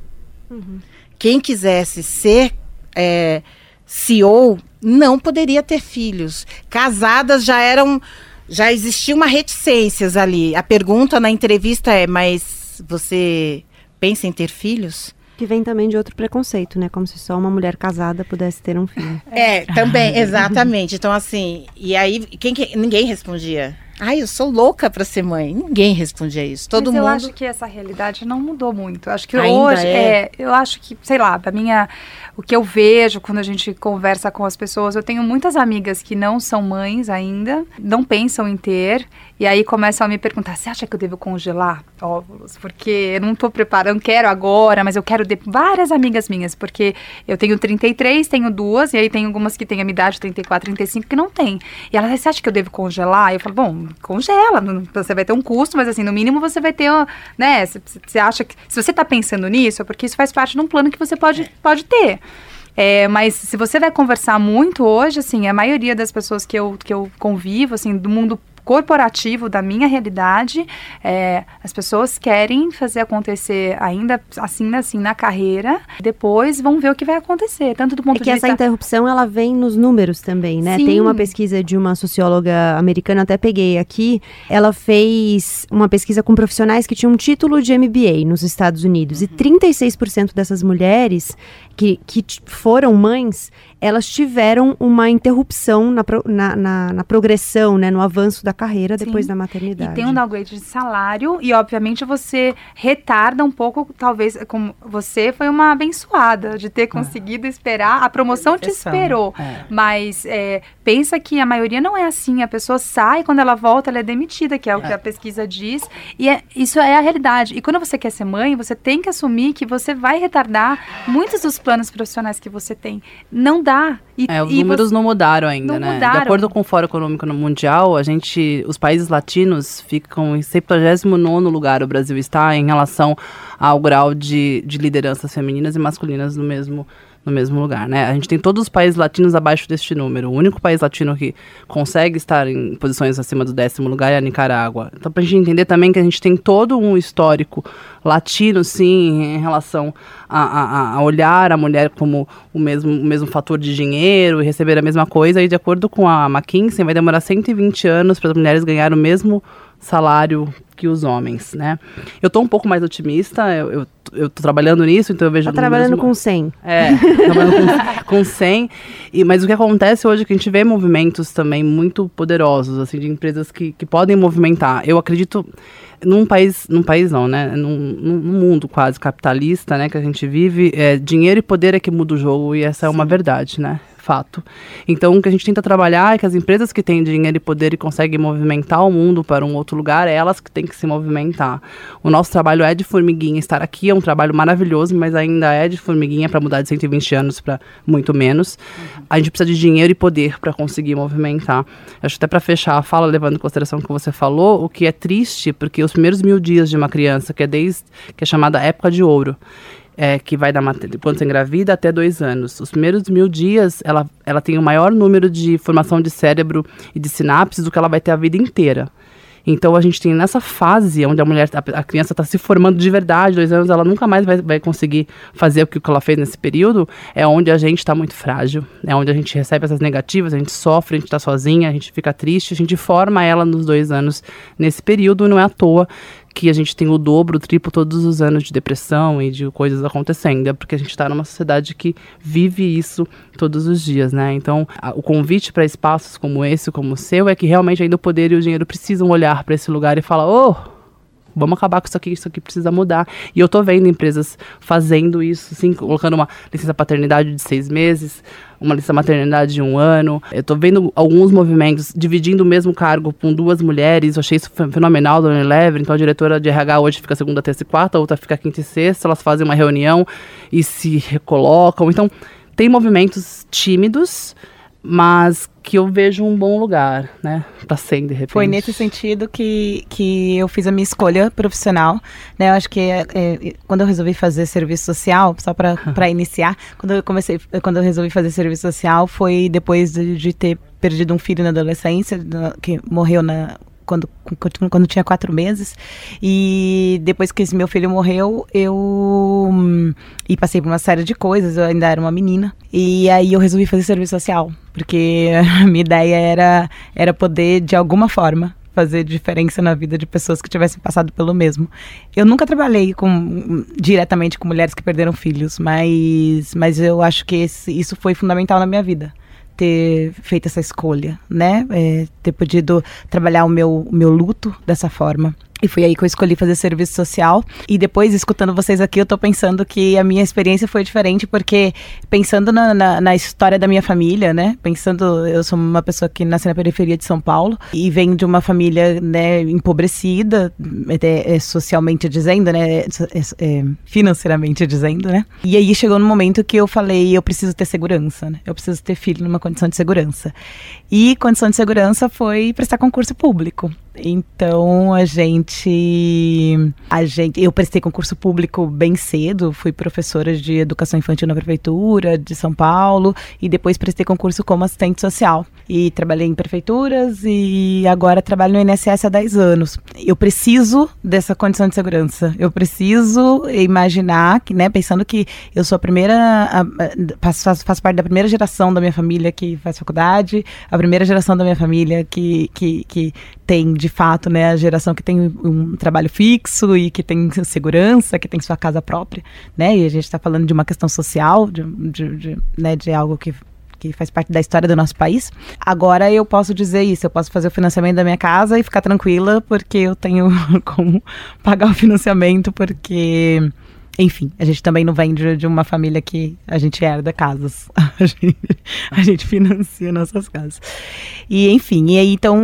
Uhum. Quem quisesse ser é, CEO não poderia ter filhos. Casadas já eram. Já existia uma reticências ali. A pergunta na entrevista é: mas você pensa em ter filhos? Que vem também de outro preconceito, né? Como se só uma mulher casada pudesse ter um filho. *laughs* É, também, exatamente. Então, assim, e aí, quem que, ninguém respondia. Ai, eu sou louca para ser mãe. Ninguém respondia isso. Todo Mas mundo. Eu acho que essa realidade não mudou muito. Acho que Ainda hoje é... é. eu acho que, sei lá, da minha o que eu vejo quando a gente conversa com as pessoas, eu tenho muitas amigas que não são mães ainda, não pensam em ter, e aí começam a me perguntar: "Você acha que eu devo congelar óvulos? Porque eu não estou preparando, quero agora, mas eu quero de várias amigas minhas, porque eu tenho 33, tenho duas, e aí tem algumas que têm a minha idade 34, 35 que não tem. E elas, você acha que eu devo congelar? Eu falo: "Bom, congela, você vai ter um custo, mas assim, no mínimo você vai ter, né? Você acha que se você está pensando nisso, é porque isso faz parte de um plano que você pode, pode ter. É, mas se você vai conversar muito hoje, assim, a maioria das pessoas que eu, que eu convivo, assim, do mundo corporativo da minha realidade, é, as pessoas querem fazer acontecer ainda assim, assim na carreira, depois vão ver o que vai acontecer, tanto do ponto é que de essa vista interrupção ela vem nos números também, né? Sim. Tem uma pesquisa de uma socióloga americana, até peguei aqui, ela fez uma pesquisa com profissionais que tinham um título de MBA nos Estados Unidos Uhum. e 36% dessas mulheres que, que foram mães, elas tiveram uma interrupção na, pro- na, na, na progressão, né? No avanço da carreira depois Sim. da E maternidade. tem um downgrade de salário e, obviamente, você retarda um pouco, talvez, como você foi uma abençoada de ter conseguido esperar. A promoção te esperou. É. Mas é, pensa que a maioria não é assim. A pessoa sai, quando ela volta, ela é demitida, que é o que a pesquisa diz. E é- isso é a realidade. E quando você quer ser mãe, você tem que assumir que você vai retardar muitos dos planos profissionais que você tem. Não dá. E, É, os e números você- não mudaram ainda, Não né? mudaram. De acordo com o Fórum Econômico Mundial, a gente, os países latinos ficam em 79º lugar, o Brasil está, em relação ao grau de, de lideranças femininas e masculinas no mesmo, no mesmo lugar, né? A gente tem todos os países latinos abaixo deste número. O único país latino que consegue estar em posições acima do décimo lugar é a Nicarágua. Então, pra gente entender também que a gente tem todo um histórico latino, sim, em relação a, a- a olhar a mulher como o mesmo, o mesmo fator de dinheiro e receber a mesma coisa. E de acordo com a McKinsey, vai demorar 120 anos para as mulheres ganharem o mesmo salário que os homens, né? Eu tô um pouco mais otimista, eu, eu, eu tô trabalhando nisso, então eu vejo... Tá trabalhando ma- com 100. é, trabalhando com, *laughs* com 100. E, mas o que acontece hoje é que a gente vê movimentos também muito poderosos, assim, de empresas que, que podem movimentar. Eu acredito num país, num país não, né? Num, num mundo quase capitalista, né, que a gente vive, é, dinheiro e poder é que muda o jogo, e essa é uma verdade, né? Fato. Então, o que a gente tenta trabalhar é que as empresas que têm dinheiro e poder e conseguem movimentar o mundo para um outro lugar, é elas que têm que se movimentar. O nosso trabalho é de formiguinha. Estar aqui é um trabalho maravilhoso, mas ainda é de formiguinha para mudar de 120 anos para muito menos. A gente precisa de dinheiro e poder para conseguir movimentar. Acho até para fechar a fala, levando em consideração o que você falou, o que é triste, porque os primeiros mil dias de uma criança, que é desde que é chamada época de ouro, é, que vai da mater- quando você engravida até dois anos. Os primeiros mil dias, ela, ela tem o maior número de formação de cérebro e de sinapses do que ela vai ter a vida inteira. Então a gente tem nessa fase onde a mulher, a, a criança está se formando de verdade, dois anos, ela nunca mais vai, vai conseguir fazer o que ela fez nesse período, é onde a gente está muito frágil, é onde a gente recebe essas negativas, a gente sofre, a gente está sozinha, a gente fica triste, a gente forma ela nos dois anos nesse período, não é à toa que a gente tem o dobro, o triplo todos os anos de depressão e de coisas acontecendo. É porque a gente está numa sociedade que vive isso todos os dias, né? Então, a- o convite para espaços como esse, como o seu, é que realmente ainda o poder e o dinheiro precisam olhar para esse lugar e falar: ô, vamos acabar com isso aqui, isso aqui precisa mudar. E eu tô vendo empresas fazendo isso, assim, colocando uma licença paternidade de seis meses, uma licença maternidade de um ano. Eu tô vendo alguns movimentos dividindo o mesmo cargo com duas mulheres. Eu achei isso fe- fenomenal da Unilever. Então a diretora de RH hoje fica segunda, terça e quarta, a outra fica quinta e sexta. Elas fazem uma reunião e se recolocam. Então tem movimentos tímidos, mas que eu vejo um bom lugar, né? Pra ser, de repente. Foi nesse sentido que, que eu fiz a minha escolha profissional, né? Eu acho que é, é, quando eu resolvi fazer serviço social, só para iniciar, quando eu comecei, quando eu resolvi fazer serviço social foi depois de, de ter perdido um filho na adolescência, que morreu na quando, quando, tinha quatro meses. E depois que esse meu filho morreu, eu hum, e passei por uma série de coisas, eu ainda era uma menina. E aí eu resolvi fazer serviço social, porque a minha ideia era, era poder, de alguma forma, fazer diferença na vida de pessoas que tivessem passado pelo mesmo. Eu nunca trabalhei com, diretamente com mulheres que perderam filhos, mas, mas eu acho que esse- isso foi fundamental na minha vida ter feito essa escolha, né? É, ter podido trabalhar o meu, o meu luto dessa forma. E foi aí que eu escolhi fazer serviço social. E depois, escutando vocês aqui, eu tô pensando que a minha experiência foi diferente, porque pensando na, na, na história da minha família, né? Pensando, eu sou uma pessoa que nasce na periferia de São Paulo e venho de uma família, né, empobrecida, é, é, socialmente dizendo, né? é, é, financeiramente dizendo, né? E aí chegou no momento que eu falei, eu preciso ter segurança, né? Eu preciso ter filho numa condição de segurança. E condição de segurança foi prestar concurso público. Então a gente, a gente, eu prestei concurso público bem cedo, fui professora de educação infantil na prefeitura de São Paulo e depois prestei concurso como assistente social. E trabalhei em prefeituras e agora trabalho no INSS há 10 anos. Eu preciso dessa condição de segurança. Eu preciso imaginar que, né, pensando que eu sou a primeira, faço, faço parte da primeira geração da minha família que faz faculdade, a primeira geração da minha família que, que, que tem, de fato, né, a geração que tem um trabalho fixo e que tem segurança, que tem sua casa própria, né, e a gente está falando de uma questão social, de, de, de, né, de algo que que faz parte da história do nosso país. Agora eu posso dizer isso, eu posso fazer o financiamento da minha casa e ficar tranquila porque eu tenho *laughs* como pagar o financiamento porque enfim, a gente também não vem de, de, uma família que a gente herda casas. *laughs* A gente, a gente financia nossas casas. E, enfim, e aí, então,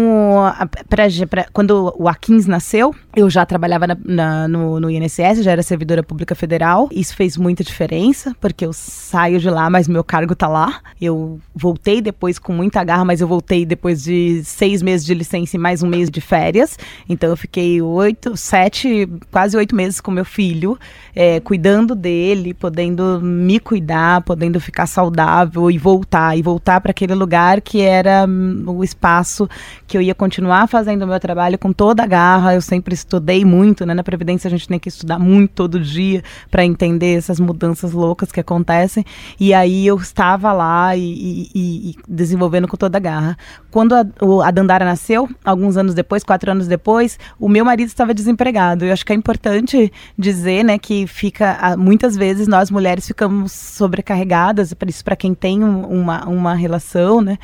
pra, pra, quando o Akins nasceu, eu já trabalhava na, na, no, no INSS, já era servidora pública federal. Isso fez muita diferença, porque eu saio de lá, mas meu cargo tá lá. Eu voltei depois com muita garra, mas eu voltei depois de seis meses de licença e mais um mês de férias. Então, eu fiquei oito, sete, quase oito meses com meu filho. É, cuidando dele, podendo me cuidar, podendo ficar saudável e voltar, e voltar para aquele lugar que era hum, o espaço que eu ia continuar fazendo o meu trabalho com toda a garra. Eu sempre estudei muito, né? Na Previdência a gente tem que estudar muito todo dia para entender essas mudanças loucas que acontecem. E aí eu estava lá e, e, e desenvolvendo com toda a garra. Quando a, a Dandara nasceu, alguns anos depois, quatro anos depois, o meu marido estava desempregado. Eu acho que é importante dizer, né, que fica muitas vezes nós mulheres ficamos sobrecarregadas, para isso para quem tem uma, uma relação, né?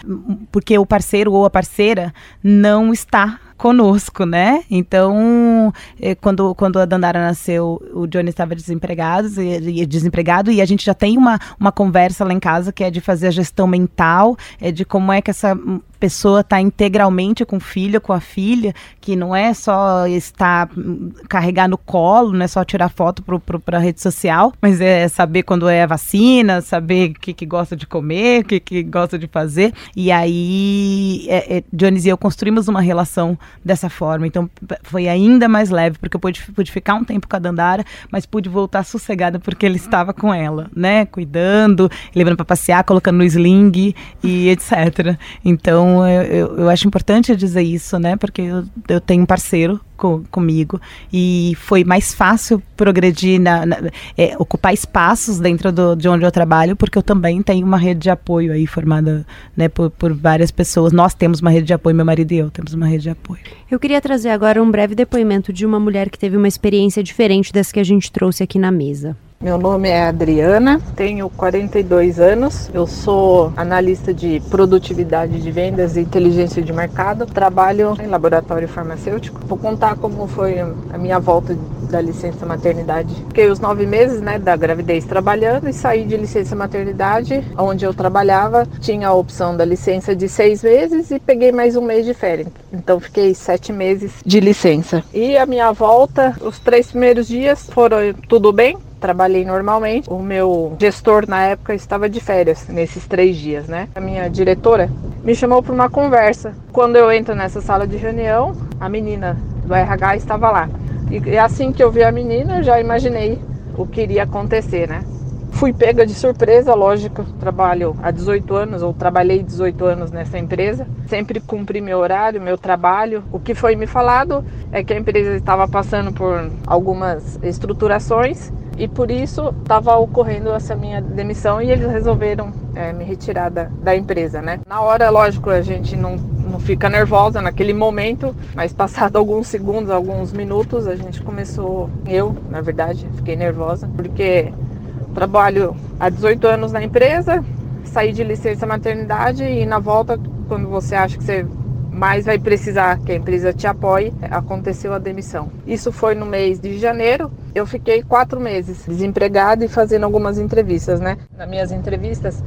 Porque o parceiro ou a parceira não está conosco, né? Então, eh, quando, quando a Dandara nasceu, o Johnny estava desempregado e, desempregado e a gente já tem uma, uma conversa lá em casa que é de fazer a gestão mental, é de como é que essa pessoa está integralmente com o filho, com a filha, que não é só estar hum, carregar no colo, não é só tirar foto para a rede social, mas é saber quando é a vacina, saber o que, que gosta de comer, o que, que gosta de fazer. E aí, é, é, Jones e eu construímos uma relação dessa forma. Então foi ainda mais leve, porque eu pude, pude ficar um tempo com a Dandara, mas pude voltar sossegada porque ele estava com ela, né? Cuidando, levando para passear, colocando no sling e etc. Então eu, eu, eu, acho importante dizer isso, né? Porque eu, eu tenho um parceiro com, comigo e foi mais fácil progredir, na, na é, ocupar espaços dentro do, de onde eu trabalho, porque eu também tenho uma rede de apoio aí formada né, por, por várias pessoas. Nós temos uma rede de apoio, meu marido e eu temos uma rede de apoio. Eu queria trazer agora um breve depoimento de uma mulher que teve uma experiência diferente das que a gente trouxe aqui na mesa. Meu nome é Adriana, tenho 42 anos, eu sou analista de produtividade de vendas e inteligência de mercado, trabalho em laboratório farmacêutico. Vou contar como foi a minha volta da licença maternidade. Fiquei os nove meses né, da gravidez trabalhando e saí de licença maternidade, onde eu trabalhava, tinha a opção da licença de seis meses e peguei mais um mês de férias. Então fiquei sete meses de licença. E a minha volta, os três primeiros dias foram tudo bem, trabalhei normalmente. O meu gestor na época estava de férias nesses três dias, né? A minha diretora me chamou para uma conversa. Quando eu entro nessa sala de reunião, a menina do RH estava lá. E assim que eu vi a menina, eu já imaginei o que iria acontecer, né? Fui pega de surpresa, lógico, trabalho há 18 anos, ou trabalhei 18 anos nessa empresa. Sempre cumpri meu horário, meu trabalho. O que foi me falado é que a empresa estava passando por algumas estruturações e por isso estava ocorrendo essa minha demissão e eles resolveram é, me retirar da, da, empresa, né? Na hora, lógico, a gente não, não fica nervosa naquele momento, mas passado *laughs* alguns segundos, alguns minutos, a gente começou, eu, na verdade, fiquei nervosa, porque trabalho há 18 anos na empresa, saí de licença maternidade e na volta, quando você acha que você mais vai precisar que a empresa te apoie, aconteceu a demissão. Isso foi no mês de janeiro. Eu fiquei quatro meses desempregada e fazendo algumas entrevistas, né? Nas minhas entrevistas,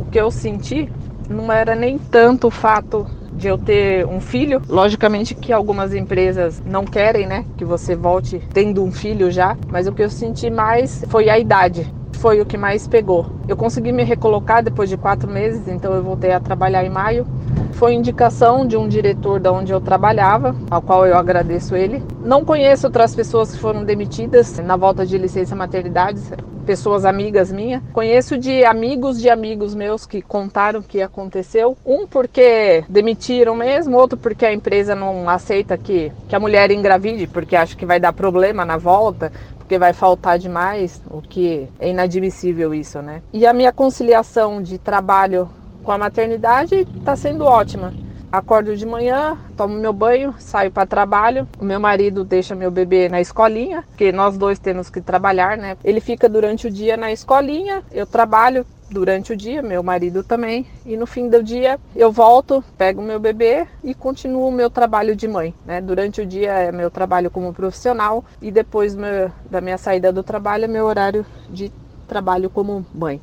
o que eu senti não era nem tanto o fato de eu ter um filho. Logicamente que algumas empresas não querem, né, que você volte tendo um filho já, mas o que eu senti mais foi a idade. Foi o que mais pegou. Eu consegui me recolocar depois de quatro meses, então eu voltei a trabalhar em maio foi indicação de um diretor da onde eu trabalhava, ao qual eu agradeço ele. Não conheço outras pessoas que foram demitidas na volta de licença maternidade. pessoas amigas minhas. Conheço de amigos de amigos meus que contaram que aconteceu. Um porque demitiram mesmo, outro porque a empresa não aceita que, que a mulher engravide, porque acha que vai dar problema na volta porque vai faltar demais, o que é inadmissível isso, né? E a minha conciliação de trabalho com a maternidade está sendo ótima. Acordo de manhã, tomo meu banho, saio para trabalho. O meu marido deixa meu bebê na escolinha, porque nós dois temos que trabalhar, né? Ele fica durante o dia na escolinha, eu trabalho, durante o dia, meu marido também, e no fim do dia eu volto, pego meu bebê e continuo o meu trabalho de mãe. Né? Durante o dia é meu trabalho como profissional e depois meu, da minha saída do trabalho é meu horário de trabalho como mãe.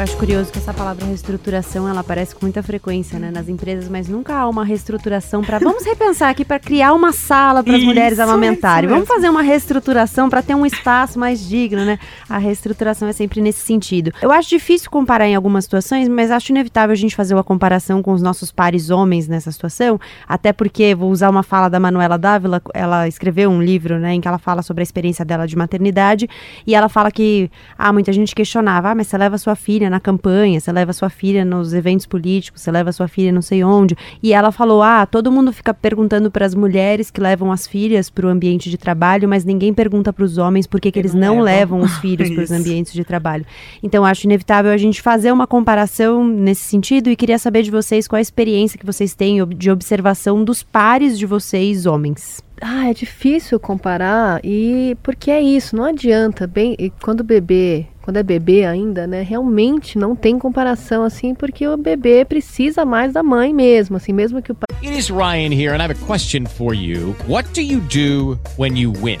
Eu acho curioso que essa palavra reestruturação ela aparece com muita frequência né, nas empresas, mas nunca há uma reestruturação para. Vamos repensar aqui para criar uma sala para as mulheres amamentarem. Vamos fazer uma reestruturação para ter um espaço mais digno, né? A reestruturação é sempre nesse sentido. Eu acho difícil comparar em algumas situações, mas acho inevitável a gente fazer uma comparação com os nossos pares homens nessa situação, até porque vou usar uma fala da Manuela Dávila, ela escreveu um livro, né, em que ela fala sobre a experiência dela de maternidade e ela fala que ah, muita gente questionava, ah, mas você leva sua filha filha na campanha, você leva sua filha nos eventos políticos, você leva sua filha não sei onde. E ela falou: ah, todo mundo fica perguntando para as mulheres que levam as filhas para o ambiente de trabalho, mas ninguém pergunta para os homens por que, que eles não, não levam. os *laughs* filhos para os ambientes de trabalho. Então, acho inevitável a gente fazer uma comparação nesse sentido e queria saber de vocês qual a experiência que vocês têm de observação dos pares de vocês, homens. Ah, é difícil comparar e porque é isso, não adianta. Bem, quando o bebê quando é bebê ainda, né, realmente não tem comparação assim, porque o bebê precisa mais da mãe mesmo, assim, mesmo que o pai. It is Ryan here and I have a question for you. What do you do when you win?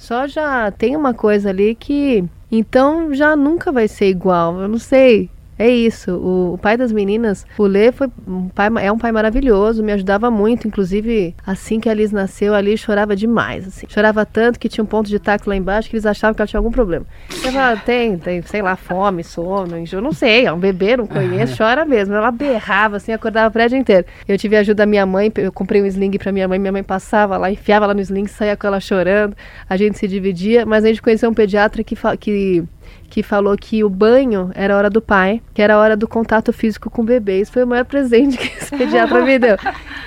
Só já tem uma coisa ali que. Então já nunca vai ser igual. Eu não sei. É isso. O, o, pai das meninas, o Lê, foi um pai, é um pai maravilhoso, me ajudava muito. Inclusive, assim que a Liz nasceu, ali chorava demais. Assim. Chorava tanto que tinha um ponto de taco lá embaixo que eles achavam que ela tinha algum problema. Eu falava, tem, tem, sei lá, fome, sono, eu não sei, é um bebê, não conheço, chora mesmo. Ela berrava, assim, acordava o prédio inteiro. Eu tive a ajuda da minha mãe, eu comprei um sling pra minha mãe, minha mãe passava lá, enfiava lá no sling, saía com ela chorando, a gente se dividia, mas a gente conheceu um pediatra que, que que falou que o banho era a hora do pai, que era a hora do contato físico com o bebê. Isso foi o maior presente *laughs* que esse pediatra me deu.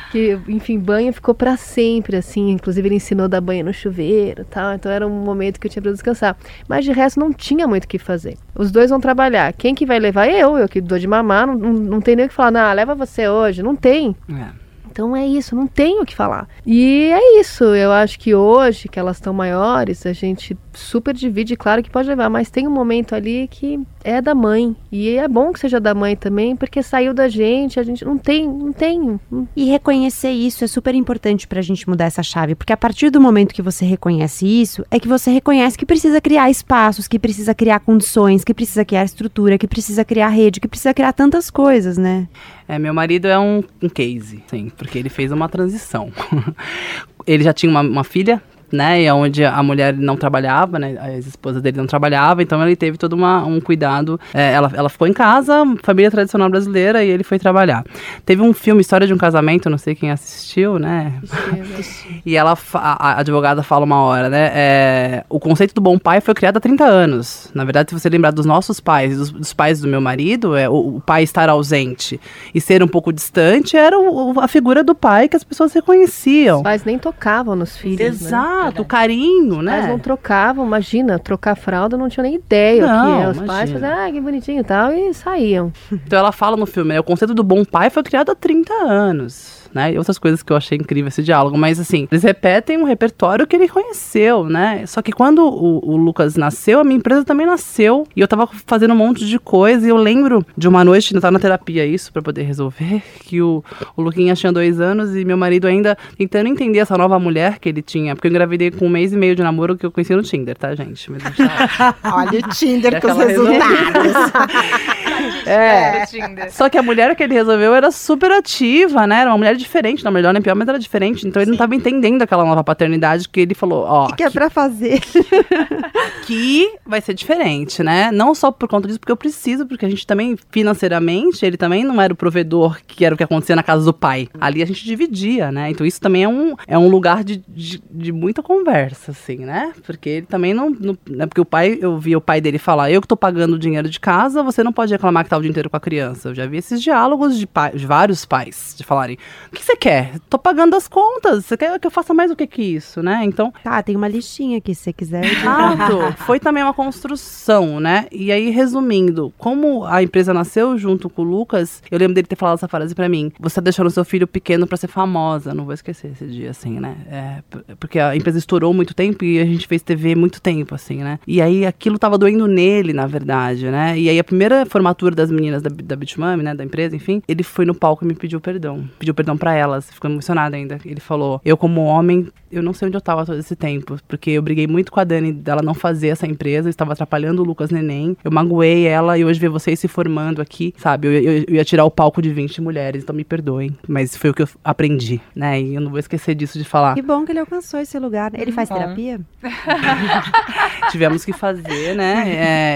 Que, enfim, banho ficou para sempre, assim. Inclusive, ele ensinou a dar banho no chuveiro tal. Então, era um momento que eu tinha para descansar. Mas, de resto, não tinha muito o que fazer. Os dois vão trabalhar. Quem que vai levar? Eu, eu que dou de mamar. Não, não, não tem nem o que falar. Não, leva você hoje. Não tem. É. Então é isso, não tenho o que falar. E é isso, eu acho que hoje, que elas estão maiores, a gente super divide, claro que pode levar, mas tem um momento ali que é da mãe. E é bom que seja da mãe também, porque saiu da gente, a gente não tem, não tem. E reconhecer isso é super importante pra gente mudar essa chave, porque a partir do momento que você reconhece isso, é que você reconhece que precisa criar espaços, que precisa criar condições, que precisa criar estrutura, que precisa criar rede, que precisa criar tantas coisas, né? É, meu marido é um, um case, sim, porque ele fez uma transição. *laughs* ele já tinha uma, uma filha, né? E onde a mulher não trabalhava, né? A esposa dele não trabalhava, então ele teve todo uma, um cuidado. É, ela, ela ficou em casa, família tradicional brasileira, e ele foi trabalhar. Teve um filme, História de um Casamento, não sei quem assistiu, né? *laughs* e ela, a, a, advogada fala uma hora, né? É, o conceito do bom pai foi criado há 30 anos. Na verdade, se você lembrar dos nossos pais, dos, dos pais do meu marido, é, o, o, pai estar ausente e ser um pouco distante era o, a figura do pai que as pessoas reconheciam. Os pais nem tocavam nos filhos. Né? Exato. Né? Exato, o carinho, né? Mas não trocavam, imagina, trocar fralda, não tinha nem ideia não, o que é. Os pais faziam, ah, que bonitinho e tal, e saíam. Então ela fala no filme, né, o conceito do bom pai foi criado há 30 anos né? E outras coisas que eu achei incrível esse diálogo. Mas assim, eles repetem um repertório que ele conheceu, né? Só que quando o, o Lucas nasceu, a minha empresa também nasceu. E eu tava fazendo um monte de coisa. E eu lembro de uma noite, ainda tava na terapia isso, pra poder resolver, *laughs* que o, o Luquinha tinha dois anos e meu marido ainda tentando entender essa nova mulher que ele tinha. Porque eu engravidei com um mês e meio de namoro que eu conheci no Tinder, tá, gente? Mas tá- *laughs* Olha o Tinder *laughs* É com os resultados. É. Só que a mulher que ele resolveu era super ativa, né? Era uma mulher diferente, não melhor nem pior, mas era diferente. Então ele não tava entendendo aquela nova paternidade que ele falou, ó, O que é pra fazer? *laughs* aqui vai ser diferente, né? Não só por conta disso, porque eu preciso, porque a gente também, financeiramente, ele também não era o provedor que era o que acontecia na casa do pai. Ali a gente dividia, né? Então isso também é um, é um lugar de, de, de muita conversa, assim, né? Porque ele também não, não. né? Porque o pai, eu vi o pai dele falar, eu que tô pagando o dinheiro de casa, você não pode reclamar que tá o dia inteiro com a criança. Eu já vi esses diálogos de, pai, de vários pais, de falarem, o que você quer? Tô pagando as contas, você quer que eu faça mais o que que isso, né? Então, Tá, tem uma listinha aqui, se você quiser. Exato. *laughs* Foi também uma construção, né? E aí, resumindo, como a empresa nasceu junto com o Lucas, eu lembro dele ter falado essa frase pra mim: Você tá deixando seu filho pequeno pra ser famosa. Não vou esquecer esse dia, assim, né? É, porque a empresa estourou muito tempo e a gente fez TV muito tempo, assim, né? E aí aquilo tava doendo nele, na verdade, né? E aí a primeira formatura das meninas da, da Bitmami, né? Da empresa, enfim, ele foi no palco e me pediu perdão. Pediu perdão pra elas. Ficou emocionado ainda. Ele falou: Eu, como homem, eu não sei onde eu tava todo esse tempo, porque eu briguei muito com a Dani dela não fazer essa empresa, eu estava atrapalhando o Lucas Neném, eu magoei ela e hoje ver vocês se formando aqui, sabe? Eu, eu- eu ia tirar o palco de 20 mulheres, então me perdoem, mas foi o que eu aprendi, né? E eu não vou esquecer disso de falar. Que bom que ele alcançou esse lugar. né? Ele faz Bom. terapia? *laughs* Tivemos que fazer, né?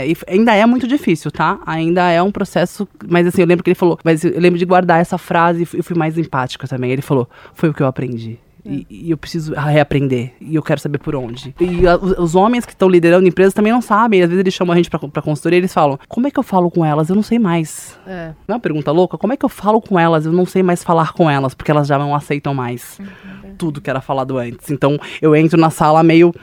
É, e ainda é muito difícil, tá? Ainda é um processo. Mas assim, eu lembro que ele falou. Mas eu lembro de guardar essa frase e fui mais empática também. Ele falou: foi o que eu aprendi. E, e eu preciso reaprender. E eu quero saber por onde. E a- os, homens que estão liderando empresas também não sabem. Às vezes eles chamam a gente pra, pra consultoria e eles falam: Como é que eu falo com elas? Eu não sei mais. É. Não é uma pergunta louca? Como é que eu falo com elas? Eu não sei mais falar com elas, porque elas já não aceitam mais tudo que era falado antes. Então eu entro na sala meio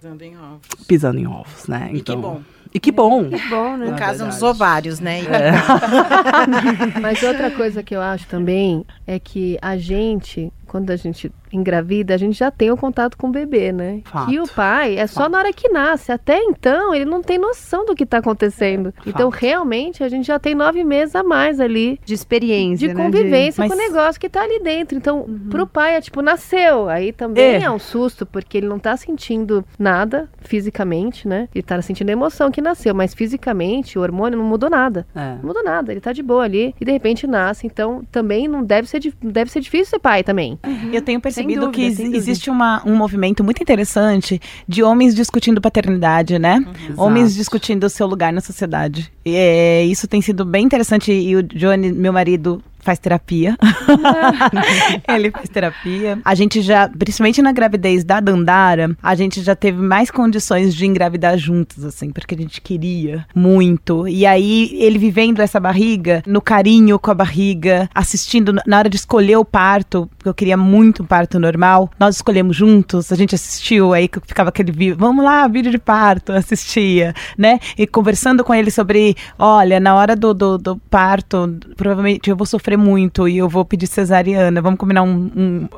Pisando em ovos. pisando em ovos, né? E que Então, bom. E que bom. Que bom, né? No Na caso, verdade. nos ovários, né? *laughs* Mas outra coisa que eu acho também é que a gente, quando a gente engravida, a gente já tem o contato com o bebê, né? Fato. E o pai é só na hora que nasce. Até então, ele não tem noção do que está acontecendo. Então, realmente, a gente já tem nove meses a mais ali. De experiência, De né? convivência De- com o Mas- negócio que tá ali dentro. Então, pro pai é tipo, nasceu. Aí também É. é. um susto, porque ele não tá sentindo nada fisicamente, né? Ele tá sentindo a emoção que nasceu, mas fisicamente o hormônio não mudou nada. É. Não mudou nada, ele tá de boa ali e de repente nasce. Então, também não deve ser, deve ser difícil ser pai também. Eu tenho percebido dúvida, que existe uma, um movimento muito interessante de homens discutindo paternidade, né? Homens Exato. discutindo o seu lugar na sociedade. E, é, isso tem sido bem interessante. E o Johnny, meu marido, faz terapia. *laughs* Ele faz terapia. A gente já, principalmente na gravidez da Dandara, a gente já teve mais condições de engravidar juntos, assim, porque a gente queria muito. E aí, ele vivendo essa barriga, no carinho com a barriga, assistindo na hora de escolher o parto, porque eu queria muito um parto normal, nós escolhemos juntos, a gente assistiu, aí ficava aquele vídeo, vamos lá, vídeo de parto, assistia, né? E conversando com ele sobre, olha, na hora do, do, do parto, provavelmente eu vou sofrer muito e eu vou pedir cesariana, vamos combinar um, um,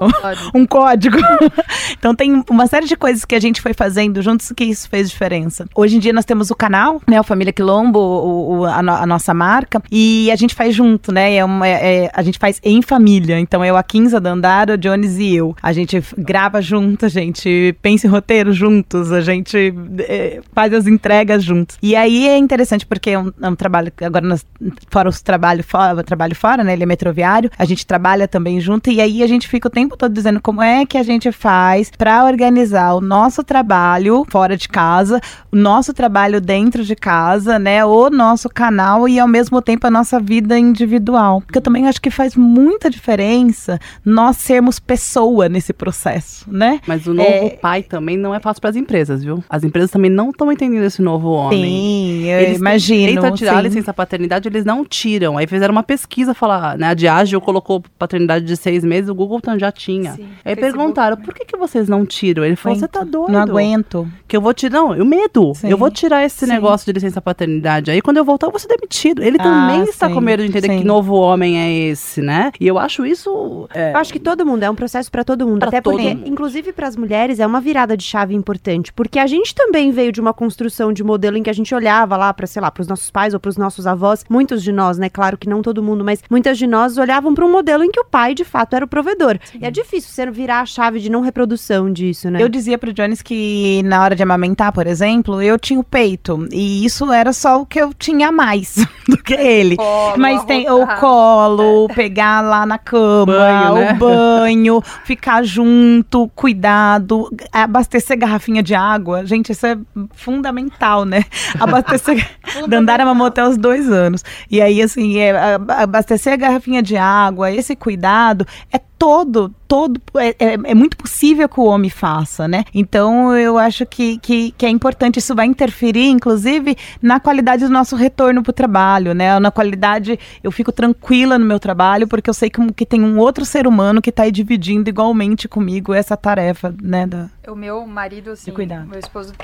*laughs* um código. *laughs* então tem uma série de coisas que a gente foi fazendo juntos que isso fez diferença. Hoje em dia nós temos o canal, né, o Família Quilombo, o, o- a, no- a nossa marca, e a gente faz junto, né, é uma, é- a gente faz em família, então eu, a Kinza, Dandara, o Jones e eu. A gente grava junto, a gente pensa em roteiro juntos, a gente é, faz as entregas juntos. E aí é interessante porque é um, é um trabalho, que agora nós, fora os trabalho fora, trabalho fora, né, ele é metroviário, a gente trabalha também junto, e aí a gente fica o tempo todo dizendo como é que a gente faz para organizar o nosso trabalho fora de casa, o nosso trabalho dentro de casa, né? O nosso canal e ao mesmo tempo a nossa vida individual. Porque eu também acho que faz muita diferença nós sermos pessoa nesse processo, né? Mas o novo É. pai também não é fácil para as empresas, viu? As empresas também não estão entendendo esse novo homem. Sim, eu eles imagino, Têm direito a tirar a sim. licença paternidade, eles não tiram. Aí fizeram uma pesquisa, falar, a, né, a Diageo colocou paternidade de seis meses, o Google já tinha. Sim, Aí Facebook perguntaram, por que, que vocês não tiram? Ele falou, você tá doido? Não aguento. Que eu vou tirar, não, eu medo. Sim. Eu vou tirar esse Sim. negócio de licença paternidade. Aí quando eu voltar, eu vou ser demitido. Ele Ah, também está com medo de entender sim. que novo homem é esse, né? E eu acho isso... é, Eu acho que todo mundo, é um processo pra todo mundo. Pra Até todo porque, mundo. inclusive para as mulheres, é uma virada de chave importante. Porque a gente também veio de uma construção de modelo em que a gente olhava lá para, sei lá, para os nossos pais ou para os nossos avós. Muitos de nós, né? Claro que não todo mundo, mas muitas de nós olhavam para um modelo em que o pai, de fato, era o provedor. E é difícil você virar a chave de não reprodução disso, né? Eu dizia pro Jones que na hora de amamentar, por exemplo, eu tinha o peito. E isso era só o que eu tinha mais *laughs* do que ele. Colo, Mas tem o colo, pegar lá na cama, Banho, né? o banho, ficar junto, cuidado, abastecer garrafinha de água. Gente, isso é fundamental, né? Abastecer. *laughs* Dandara mamou até os dois anos. E aí, assim, é, abastecer a garrafinha de água, esse cuidado, é todo, todo, é, é, é muito possível que o homem faça, né? Então, eu acho que, que, que é importante, isso vai interferir, inclusive, na qualidade do nosso retorno para o trabalho, né? Na qualidade, eu fico tranquila no meu trabalho, porque eu sei que, que tem um outro ser humano que está aí dividindo igualmente comigo essa tarefa, né? Da... O meu marido, assim, cuidar. meu esposo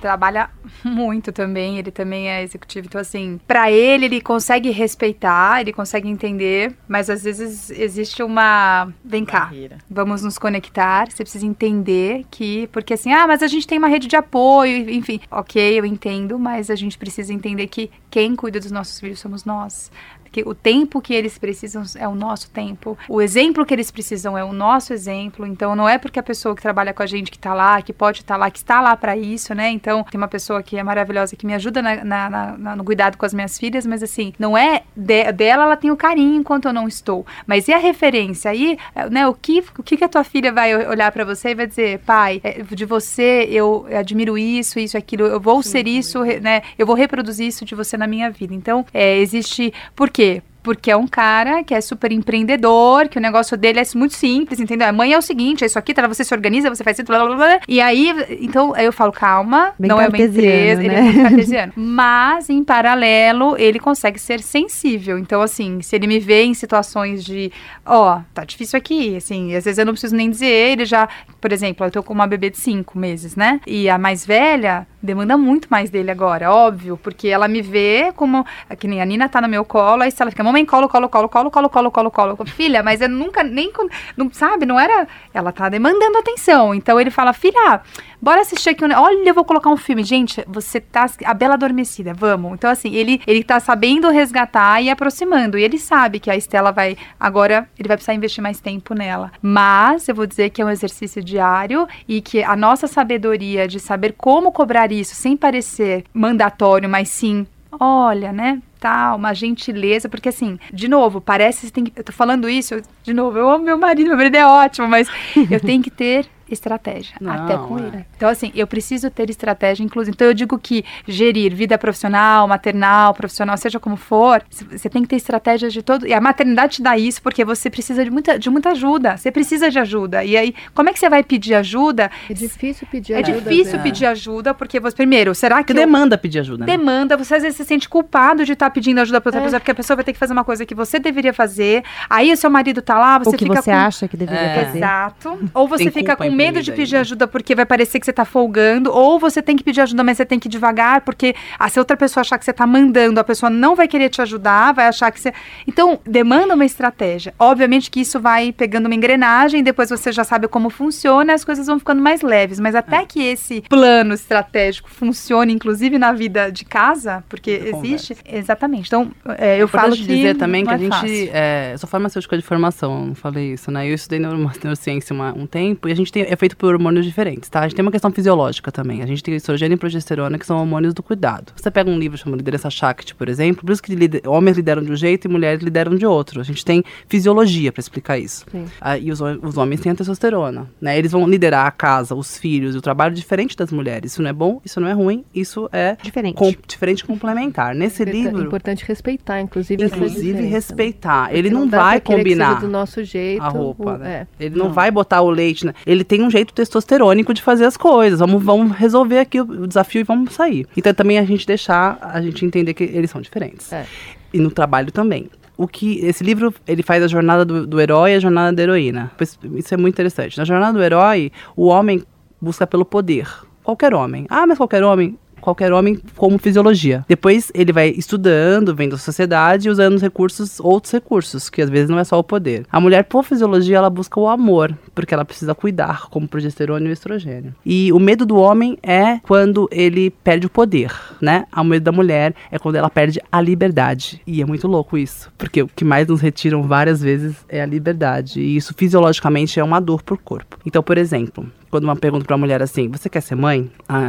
trabalha muito também, ele também é executivo, então assim, pra ele ele consegue respeitar, ele consegue entender, mas às vezes existe uma, vem cá, vamos nos conectar, você precisa entender que, porque assim, ah, mas a gente tem uma rede de apoio, enfim, ok, eu entendo, mas a gente precisa entender que quem cuida dos nossos filhos somos nós. Que o tempo que eles precisam é o nosso tempo. O exemplo que eles precisam é o nosso exemplo. Então, não é porque a pessoa que trabalha com a gente, que tá lá, que pode estar lá, que está lá para isso, né? Então, tem uma pessoa que é maravilhosa, que me ajuda na- na- na- no cuidado com as minhas filhas, mas assim, não é de- dela, ela tem o carinho enquanto eu não estou. Mas e a referência? Aí, né, o que, o que que a tua filha vai olhar para você e vai dizer, pai, eh, de você eu admiro isso, isso, aquilo, eu vou ser isso, né? Eu vou reproduzir isso de você na minha vida. Então, é, existe. Por quê? Porque é um cara que é super empreendedor, que o negócio dele é muito simples, entendeu? A mãe é o seguinte, é isso aqui, tá, você se organiza, você faz isso, blá, blá, blá. E aí, então, eu falo, calma, Bem não é uma empresa, ele é né? muito *laughs* cartesiano. Mas, em paralelo, ele consegue ser sensível. Então, assim, se ele me vê em situações de, ó, tá difícil aqui, assim, às vezes eu não preciso nem dizer, ele já, por exemplo, eu tô com uma bebê de cinco meses, né? E a mais velha demanda muito mais dele agora, óbvio, porque ela me vê como, que nem a Nina tá no meu colo, aí se ela fica, mamãe, colo, colo, colo, colo, colo, colo, colo, colo. Filha, mas eu nunca, nem, não, sabe, não era, ela tá demandando atenção. Então ele fala, filha, bora assistir aqui, um, olha, eu vou colocar um filme. Gente, você tá, a Bela Adormecida, vamos. Então assim, ele, ele tá sabendo resgatar e aproximando, e ele sabe que a Estela vai, agora, ele vai precisar investir mais tempo nela. Mas, eu vou dizer que é um exercício diário, e que a nossa sabedoria de saber como cobrar isso, sem parecer mandatório, mas sim olha, né? Tá, uma gentileza, porque assim, de novo, parece que você tem que. Eu tô falando isso, eu- de novo, eu amo meu marido, meu marido é ótimo, mas *laughs* eu tenho que ter estratégia, Não, até com é. ele. Então, assim, eu preciso ter estratégia, inclusive. Então, eu digo que gerir vida profissional, maternal, profissional, seja como for, você tem que ter estratégias de todo. E a maternidade te dá isso, porque você precisa de muita, de muita ajuda. Você precisa de ajuda. E aí, como é que você vai pedir ajuda? É difícil pedir É ajuda. difícil né? pedir ajuda, porque você, primeiro, será que. Eu- demanda pedir ajuda, né? demanda, você às vezes se sente culpado de estar pedindo ajuda para outra É. pessoa, porque a pessoa vai ter que fazer uma coisa que você deveria fazer. Aí o seu marido tá lá, você Ou que fica você com... acha que deveria É. fazer. Exato. Ou você Tem fica culpa com medo de pedir ajuda porque vai parecer que você tá folgando, ou você tem que pedir ajuda, mas você tem que ir devagar, porque ah, se outra pessoa achar que você tá mandando, a pessoa não vai querer te ajudar, vai achar que você. Então, demanda uma estratégia. Obviamente que isso vai pegando uma engrenagem, depois você já sabe como funciona, as coisas vão ficando mais leves. Mas É. até que esse plano estratégico funcione, inclusive na vida de casa, porque existe. Exatamente. Então, é, eu falo Importante que. dizer também que não a é gente. É, eu sou farmacêutica de formação, não falei isso, né? Eu estudei neuro- neurociência uma- um tempo e a gente tem, é feito por hormônios diferentes, tá? A gente tem uma questão fisiológica também. A gente tem estrogênio e progesterona, que são hormônios do cuidado. Você pega um livro chamado Liderança Shakti, por exemplo, por isso que lider- homens lideram de um jeito e mulheres lideram de outro. A gente tem fisiologia para explicar isso. Ah, e os, os homens têm a testosterona, né? Eles vão liderar a casa, os filhos e o trabalho diferente das mulheres. Isso não é bom, isso não é ruim, isso é Diferente. com- diferente complementar. Nesse É livro, importante respeitar, inclusive. Inclusive né? respeitar. Ele não, dá vai combinar do nosso jeito. a roupa, o- né? é. Ele não, vai botar o leite, né? Ele tem um jeito testosterônico de fazer as coisas. Vamos, vamos resolver aqui o, o desafio e vamos sair. Então também a gente deixar, a gente entender que eles são diferentes. É. E no trabalho também. o que esse livro ele faz a jornada do, do herói e a jornada da heroína. Isso é muito interessante. Na jornada do herói, o homem busca pelo poder. Qualquer homem. Ah, mas qualquer homem qualquer homem como fisiologia. Depois ele vai estudando, vendo a sociedade usando os recursos, outros recursos, que às vezes não é só o poder. A mulher, por fisiologia, ela busca o amor, porque ela precisa cuidar, como progesterona e o estrogênio. E o medo do homem é quando ele perde o poder, né? O medo da mulher é quando ela perde a liberdade. E é muito louco isso, porque o que mais nos retiram várias vezes é a liberdade. E isso fisiologicamente é uma dor pro corpo. Então, por exemplo, quando uma pergunta para a mulher assim, você quer ser mãe? A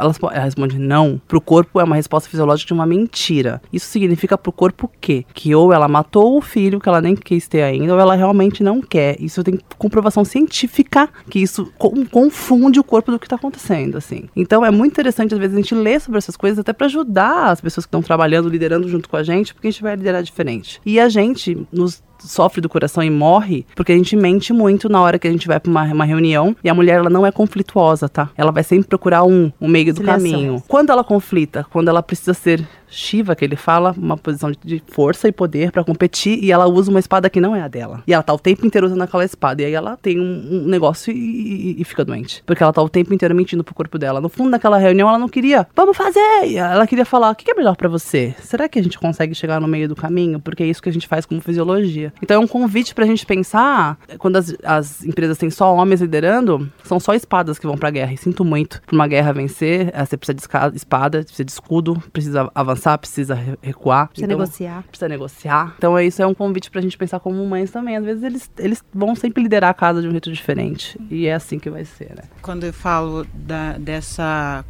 ela, ela responde não. Pro corpo é uma resposta fisiológica de uma mentira. Isso significa pro corpo o quê? Que ou ela matou o filho que ela nem quis ter ainda, ou ela realmente não quer. Isso tem comprovação científica que isso confunde o corpo do que está acontecendo, assim. Então é muito interessante às vezes a gente ler sobre essas coisas até para ajudar as pessoas que estão trabalhando, liderando junto com a gente, porque a gente vai liderar diferente. E a gente nos sofre do coração e morre porque a gente mente muito na hora que a gente vai para uma, uma, reunião e a mulher ela não é conflituosa, tá? Ela vai sempre procurar um, um meio do caminho. Quando ela conflita, quando ela precisa ser Shiva, que ele fala, uma posição de força e poder para competir, e ela usa uma espada que não é a dela. E ela tá o tempo inteiro usando aquela espada. E aí ela tem um, um negócio e, e, e, fica doente. Porque ela tá o tempo inteiro mentindo pro corpo dela. No fundo daquela reunião, ela não queria, vamos fazer! Ela queria falar, o que é melhor para você? Será que a gente consegue chegar no meio do caminho? Porque é isso que a gente faz como fisiologia. Então é um convite pra gente pensar, quando as, as empresas têm só homens liderando, são só espadas que vão pra guerra. E sinto muito. Pra uma guerra vencer, você precisa de espada, precisa de escudo, precisa avançar avançar, precisa recuar. Precisa então, negociar. Precisa negociar. Então, é isso é um convite pra gente pensar como mães também. Às vezes, eles, eles vão sempre liderar a casa de um jeito diferente. E é assim que vai ser, né? Quando eu falo da, dessa,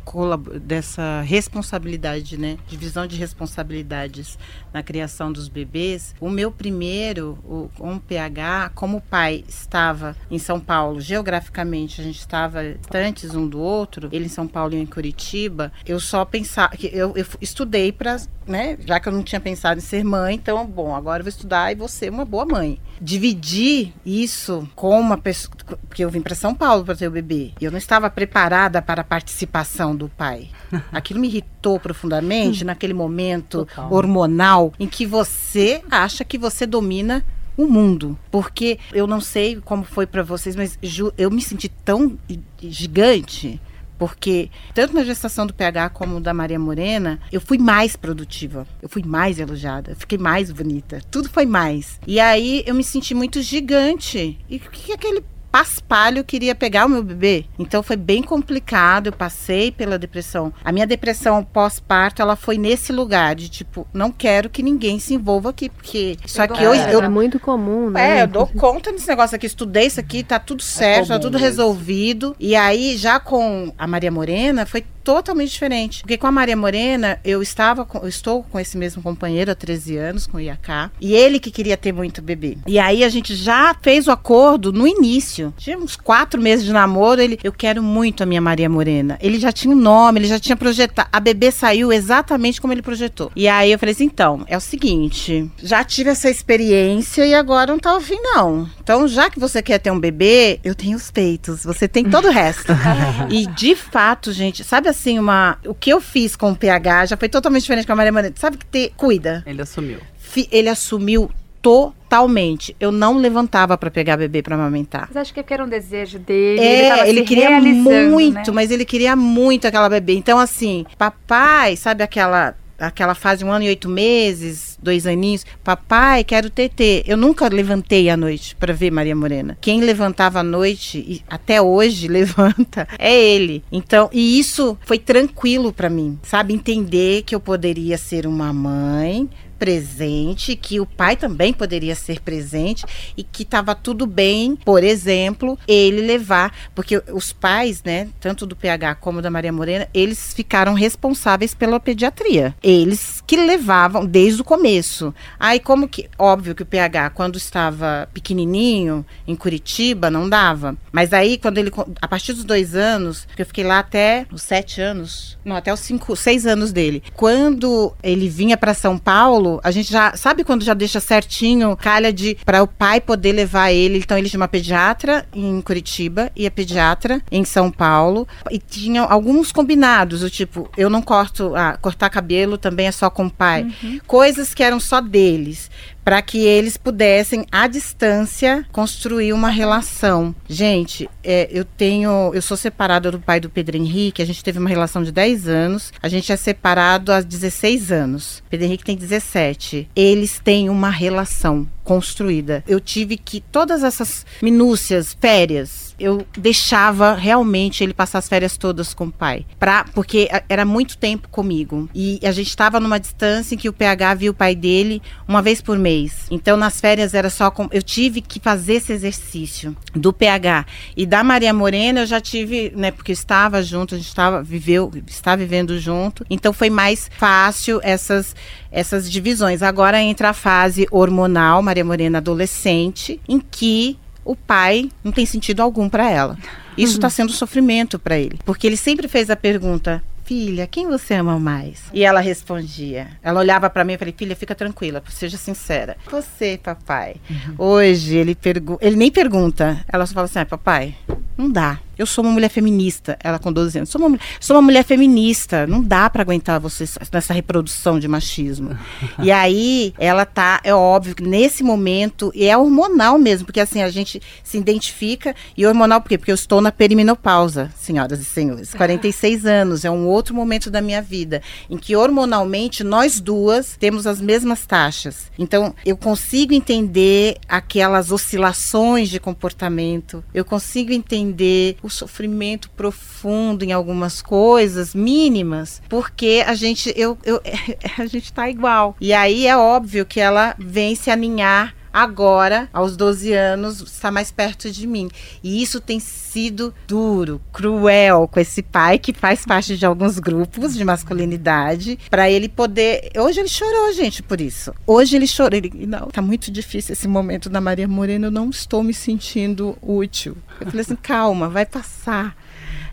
dessa responsabilidade, né? Divisão de responsabilidades na criação dos bebês, o meu primeiro, o, um PH, como o pai estava em São Paulo, geograficamente, a gente estava distantes um do outro, ele em São Paulo e eu em Curitiba, eu só pensava, eu, eu estudei para, né, já que eu não tinha pensado em ser mãe, então, bom, agora eu vou estudar e vou ser uma boa mãe. Dividir isso com uma pessoa, porque eu vim para São Paulo para ter o bebê, eu não estava preparada para a participação do pai. *laughs* Aquilo me irritou profundamente naquele momento Total. hormonal em que você acha que você domina o mundo. Porque eu não sei como foi para vocês, mas eu me senti tão gigante porque tanto na gestação do PH como da Maria Morena, eu fui mais produtiva, eu fui mais elogiada, eu fiquei mais bonita, tudo foi mais. E aí eu me senti muito gigante. E o que, que aquele paspalho queria pegar o meu bebê. Então foi bem complicado, eu passei pela depressão. A minha depressão pós-parto, ela foi nesse lugar de tipo, não quero que ninguém se envolva aqui, porque isso aqui eu, eu, é muito comum, né? É, eu dou conta desse negócio aqui, estudei isso aqui, tá tudo certo, é tá tudo resolvido. E aí já com a Maria Morena foi totalmente diferente. Porque com a Maria Morena, eu estava com, eu estou com esse mesmo companheiro há 13 anos, com o Iaká, e ele que queria ter muito bebê. E aí a gente já fez o acordo no início. Tinha uns quatro meses de namoro, ele, eu quero muito a minha Maria Morena. Ele já tinha um nome, ele já tinha projetado. A bebê saiu exatamente como ele projetou. E aí eu falei assim, então, é o seguinte, já tive essa experiência e agora não tá ao fim não. Então, já que você quer ter um bebê, eu tenho os peitos, você tem todo o resto. *laughs* e de fato, gente, sabe assim, uma. O que eu fiz com o PH já foi totalmente diferente com a Maria Morena. Sabe que ter. Cuida. Ele assumiu. Fi, ele assumiu totalmente. Eu não levantava para pegar bebê para amamentar. Mas acho que era um desejo dele. É, ele, ele queria muito, né? mas ele queria muito aquela bebê. Então, assim, papai, sabe aquela aquela fase um ano e oito meses, dois aninhos, papai, quero TT. Eu nunca levantei à noite para ver Maria Morena. Quem levantava à noite e até hoje *laughs* levanta é ele. Então, e isso foi tranquilo para mim, sabe, entender que eu poderia ser uma mãe presente, que o pai também poderia ser presente e que estava tudo bem, por exemplo, ele levar, porque os pais, né, tanto do PH como da Maria Morena, eles ficaram responsáveis pela pediatria. Eles que levavam desde o começo. Aí como que, óbvio que o PH quando estava pequenininho em Curitiba não dava, mas aí quando ele a partir dos dois anos, eu fiquei lá até os sete anos, não até os cinco, seis anos dele, quando ele vinha para São Paulo a gente já sabe quando já deixa certinho, calha de para o pai poder levar ele. Então ele tinha uma pediatra em Curitiba e a pediatra em São Paulo e tinham alguns combinados, o tipo, eu não corto, ah, cortar cabelo também é só com o pai. Uhum. Coisas que eram só deles. Para que eles pudessem, à distância, construir uma relação. Gente, é, eu tenho. Eu sou separada do pai do Pedro Henrique, a gente teve uma relação de 10 anos, a gente é separado há 16 anos. Pedro Henrique tem 17. Eles têm uma relação construída. Eu tive que todas essas minúcias, férias, eu deixava realmente ele passar as férias todas com o pai, pra, porque era muito tempo comigo e a gente estava numa distância em que o PH via o pai dele uma vez por mês. Então nas férias era só com, eu tive que fazer esse exercício do PH e da Maria Morena eu já tive, né, porque estava junto, a gente estava viveu, está vivendo junto. Então foi mais fácil essas essas divisões. Agora entra a fase hormonal, Maria Morena adolescente, em que o pai não tem sentido algum para ela. Isso está uhum. sendo sofrimento para ele, porque ele sempre fez a pergunta: filha, quem você ama mais? E ela respondia. Ela olhava para mim e falei: filha, fica tranquila, seja sincera. Você, papai. Uhum. Hoje ele ele nem pergunta. Ela só fala assim: ah, papai, não dá. Eu sou uma mulher feminista, ela com 12 anos. Sou uma, sou uma mulher feminista. Não dá para aguentar você nessa reprodução de machismo. *laughs* e aí, ela tá, é óbvio que nesse momento, e é hormonal mesmo, porque assim, a gente se identifica. E hormonal por quê? Porque eu estou na perimenopausa, senhoras e senhores. 46 anos, é um outro momento da minha vida, em que hormonalmente nós duas temos as mesmas taxas. Então, eu consigo entender aquelas oscilações de comportamento, eu consigo entender sofrimento profundo em algumas coisas mínimas, porque a gente eu, eu *laughs* a gente tá igual. E aí é óbvio que ela vem se aninhar agora, aos 12 anos, está mais perto de mim. E isso tem sido duro, cruel com esse pai que faz parte de alguns grupos de masculinidade, para ele poder. Hoje ele chorou, gente, por isso. Hoje ele chorou. Ele, não, tá muito difícil esse momento da Maria Morena, eu não estou me sentindo útil. Eu falei assim: calma, vai passar.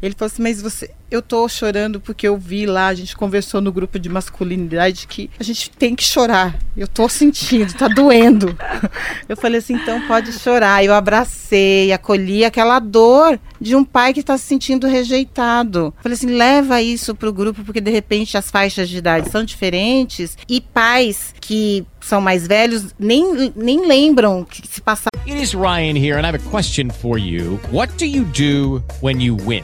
Ele falou assim: mas você, eu tô chorando porque eu vi lá, a gente conversou no grupo de masculinidade que a gente tem que chorar. Eu tô sentindo, tá doendo. *laughs* Eu falei assim, então pode chorar. Eu abracei, acolhi aquela dor de um pai que está se sentindo rejeitado. Eu falei assim, leva isso pro grupo porque de repente as faixas de idade são diferentes e pais que são mais velhos nem, nem lembram que se passaram. It is Ryan here and I have a question for you. What do you do when you win?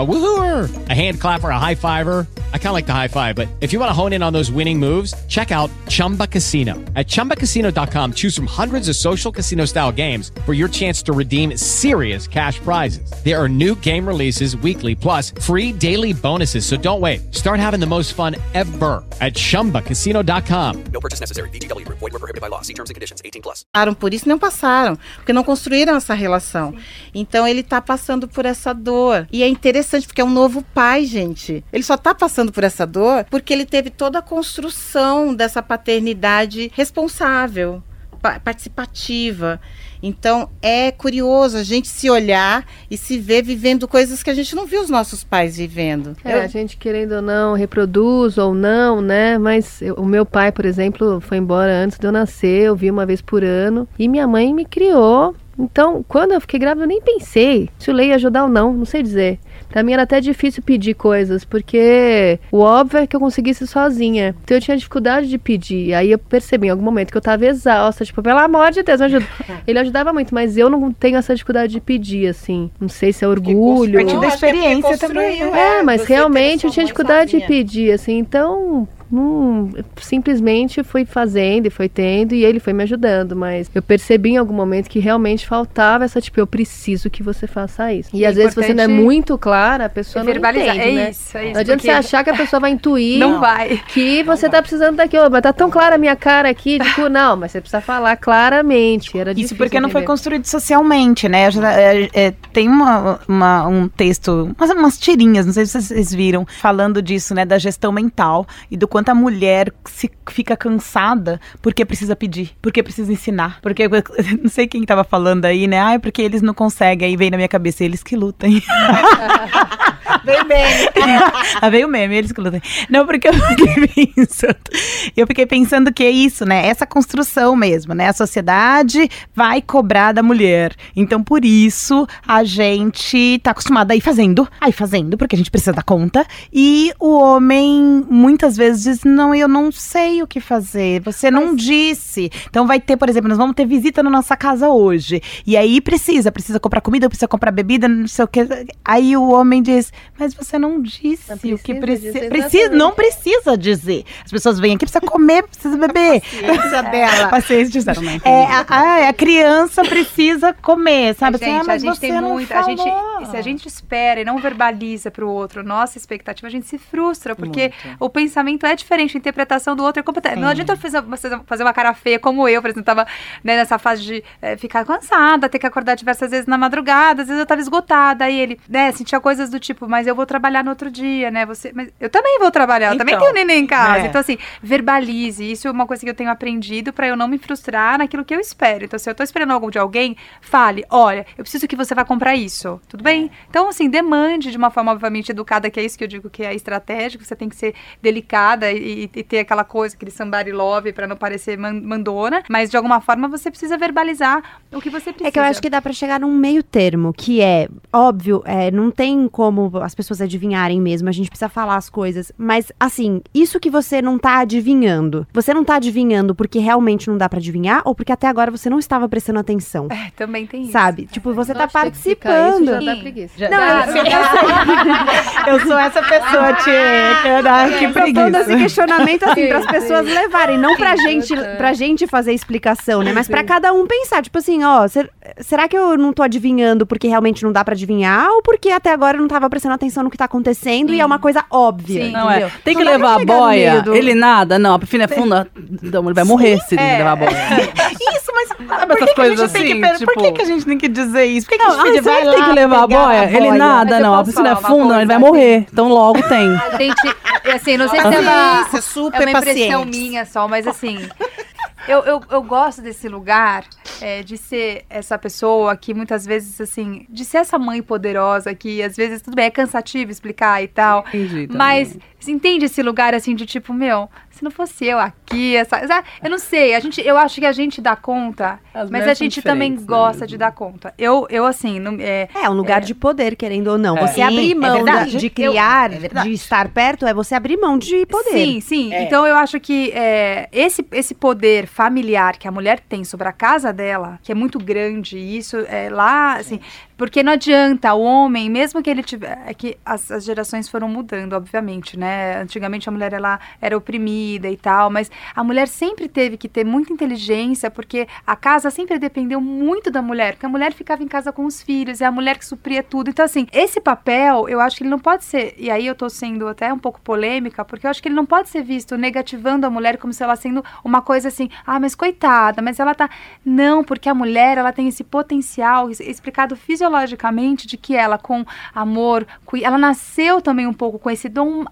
A woohooer, a hand clapper, a high fiver. I kind of like the high five, but if you want to hone in on those winning moves, check out Chumba Casino. At ChumbaCasino.com, choose from hundreds of social casino style games for your chance to redeem serious cash prizes. There are new game releases weekly, plus free daily bonuses. So don't wait. Start having the most fun ever at ChumbaCasino.com. No purchase necessary. BGW. Void were prohibited by law. See terms and conditions. 18 plus. Por isso não passaram, porque não construíram essa relação. Então ele está passando por essa dor. E é interessante interessante, porque é um novo pai, gente. Ele só tá passando por essa dor porque ele teve toda a construção dessa paternidade responsável, participativa. Então é curioso a gente se olhar e se ver vivendo coisas que a gente não viu os nossos pais vivendo. É, eu... a gente querendo ou não, reproduz ou não, né? Mas eu, o meu pai, por exemplo, foi embora antes de eu nascer, eu vi uma vez por ano. E minha mãe me criou então, quando eu fiquei grávida, eu nem pensei se o Lei ia ajudar ou não, não sei dizer. Pra mim era até difícil pedir coisas, porque o óbvio é que eu conseguisse sozinha. Então eu tinha dificuldade de pedir. Aí eu percebi em algum momento que eu tava exausta, tipo, pelo amor de Deus, me ajuda. *laughs* Ele ajudava muito, mas eu não tenho essa dificuldade de pedir, assim. Não sei se é orgulho. Parte da experiência também. Né? É, mas realmente eu tinha dificuldade sozinha. de pedir, assim. Então, Hum, simplesmente fui fazendo e foi tendo e ele foi me ajudando, mas eu percebi em algum momento que realmente faltava essa tipo, eu preciso que você faça isso. E, é às vezes você não é muito clara, a pessoa não verbalizar. entende, é né? Isso, é isso, não adianta você achar que a pessoa vai intuir não vai. que você não tá precisando daquilo, mas tá tão clara a minha cara aqui, tipo, não, mas você precisa falar claramente. Era isso porque não foi construído socialmente, né? É, é, tem uma, uma, um texto, umas, umas tirinhas, não sei se vocês viram, falando disso, né, da gestão mental e do quanto quanto a mulher se fica cansada porque precisa pedir, porque precisa ensinar. Porque *laughs* não sei quem estava falando aí, né? Ah, é porque eles não conseguem. Aí vem na minha cabeça, eles que lutem. *laughs* Veio bem. *laughs* Ah, veio meme, eles glúten. Não, porque eu fiquei pensando. Eu fiquei pensando que é isso, né? Essa construção mesmo, né? A sociedade vai cobrar da mulher. Então, por isso, a gente tá acostumada a ir fazendo, a ir fazendo, porque a gente precisa dar conta. E o homem muitas vezes diz: Não, eu não sei o que fazer. Você não disse. Então, vai ter, por exemplo, nós vamos ter visita na nossa casa hoje. E aí precisa, precisa comprar comida, precisa comprar bebida, não sei o que. Aí o homem diz: Mas você não disse o que precisa. dizer, Precisa, não precisa dizer. As pessoas vêm aqui, precisa comer, precisa beber. Paciência *laughs* dela. Paciência dela. É, a, a- a criança precisa comer, sabe? Assim, Gente, ah, mas a gente tem não muito. A gente, se a gente espera e não verbaliza pro outro nossa expectativa, a gente se frustra, porque o pensamento é diferente, a interpretação do outro é completamente. Não É. adianta eu fazer, você fazer uma cara feia como eu, por exemplo, tava né, nessa fase de eh, ficar cansada, ter que acordar diversas vezes na madrugada, às vezes eu tava esgotada, aí ele, né, sentia coisas do tipo, mas eu vou trabalhar no outro dia, né? Você, mas eu também vou trabalhar, eu também Então, tenho neném em casa. é. Então, assim, verbalize. Isso é uma coisa que eu tenho aprendido pra eu não me frustrar naquilo que eu espero. Então, se eu tô esperando algo de alguém, fale: olha, eu preciso que você vá comprar isso. Tudo bem? Então, assim, demande de uma forma, obviamente, educada, que é isso que eu digo que é estratégico. Você tem que ser delicada e, e ter aquela coisa, aquele somebody love pra não parecer man- mandona. Mas, de alguma forma, você precisa verbalizar o que você precisa. É que eu acho que dá pra chegar num meio termo, que é, óbvio, é, não tem como as pessoas adivinharem mesmo, a gente precisa falar as coisas. Mas, assim, isso que você não tá adivinhando, você não tá adivinhando porque realmente não dá pra adivinhar ou porque até agora você não estava prestando atenção? É, também tem isso. Sabe? Tipo, você tá Nossa, que explicar isso participando. já dá preguiça. Não, eu, eu, sei. *laughs* Eu sou essa pessoa, Tia. Que dá Eu dando esse questionamento assim, para as Sim, pessoas sim. levarem, não pra Sim, gente, pra gente fazer explicação, né? Mas pra cada um pensar, tipo assim, ó, ser- será que eu não tô adivinhando porque realmente não dá pra adivinhar ou porque até agora eu não tava prestando atenção no que tá acontecendo e é uma coisa óbvia, Sim. Não é. Tem que Não levar a boia. Ele nada. Não, a piscina é funda. Não, ele vai morrer se ele É. levar a boia. *laughs* Isso, mas Sabe por essas que, que a coisas gente tem que assim, per- Por que, tipo- que a gente tem que dizer isso? Por que, que Não, a gente ah, vai que tem lá que levar a boia? Ele nada, não. A piscina é funda, ele vai morrer. Então logo tem. A gente, assim, não sei se é uma, Paciência, super é uma impressão paciente. minha só, mas assim, eu, eu, eu gosto desse lugar, é, de ser essa pessoa que muitas vezes, assim, de ser essa mãe poderosa que às vezes, tudo bem, é cansativo explicar e tal, Entendi mas você entende esse lugar, assim, de tipo, meu, se não fosse eu aqui, essa, eu não sei, a gente, eu acho que a gente dá conta, As mas a gente também né, gosta mesmo. de dar conta. Eu, eu assim, não, é, É um lugar de poder, querendo ou não. É. Você Sim, abrir é mão da- verdade. de Eu- criar, é verdade. de estar perto, é você abrir mão de poder. Sim, sim. É. Então eu acho que é, esse, esse poder familiar que a mulher tem sobre a casa dela, que é muito grande, e isso é lá, assim, porque não adianta o homem, mesmo que ele tiver. É que as, as gerações foram mudando, obviamente, né? Antigamente a mulher ela era oprimida e tal, mas a mulher sempre teve que ter muita inteligência, porque a casa sempre dependeu muito da mulher, porque a mulher ficava em casa com os filhos, é a mulher que supria tudo. Então, assim, esse papel, eu acho que ele não pode ser, e aí eu tô sendo até um pouco polêmica, porque eu acho que ele não pode ser visto negativando a mulher como se ela sendo uma coisa assim, ah, mas coitada, mas ela tá. Não, porque a mulher, ela tem esse potencial explicado fisiologicamente de que ela, com amor, ela nasceu também um pouco com esse dom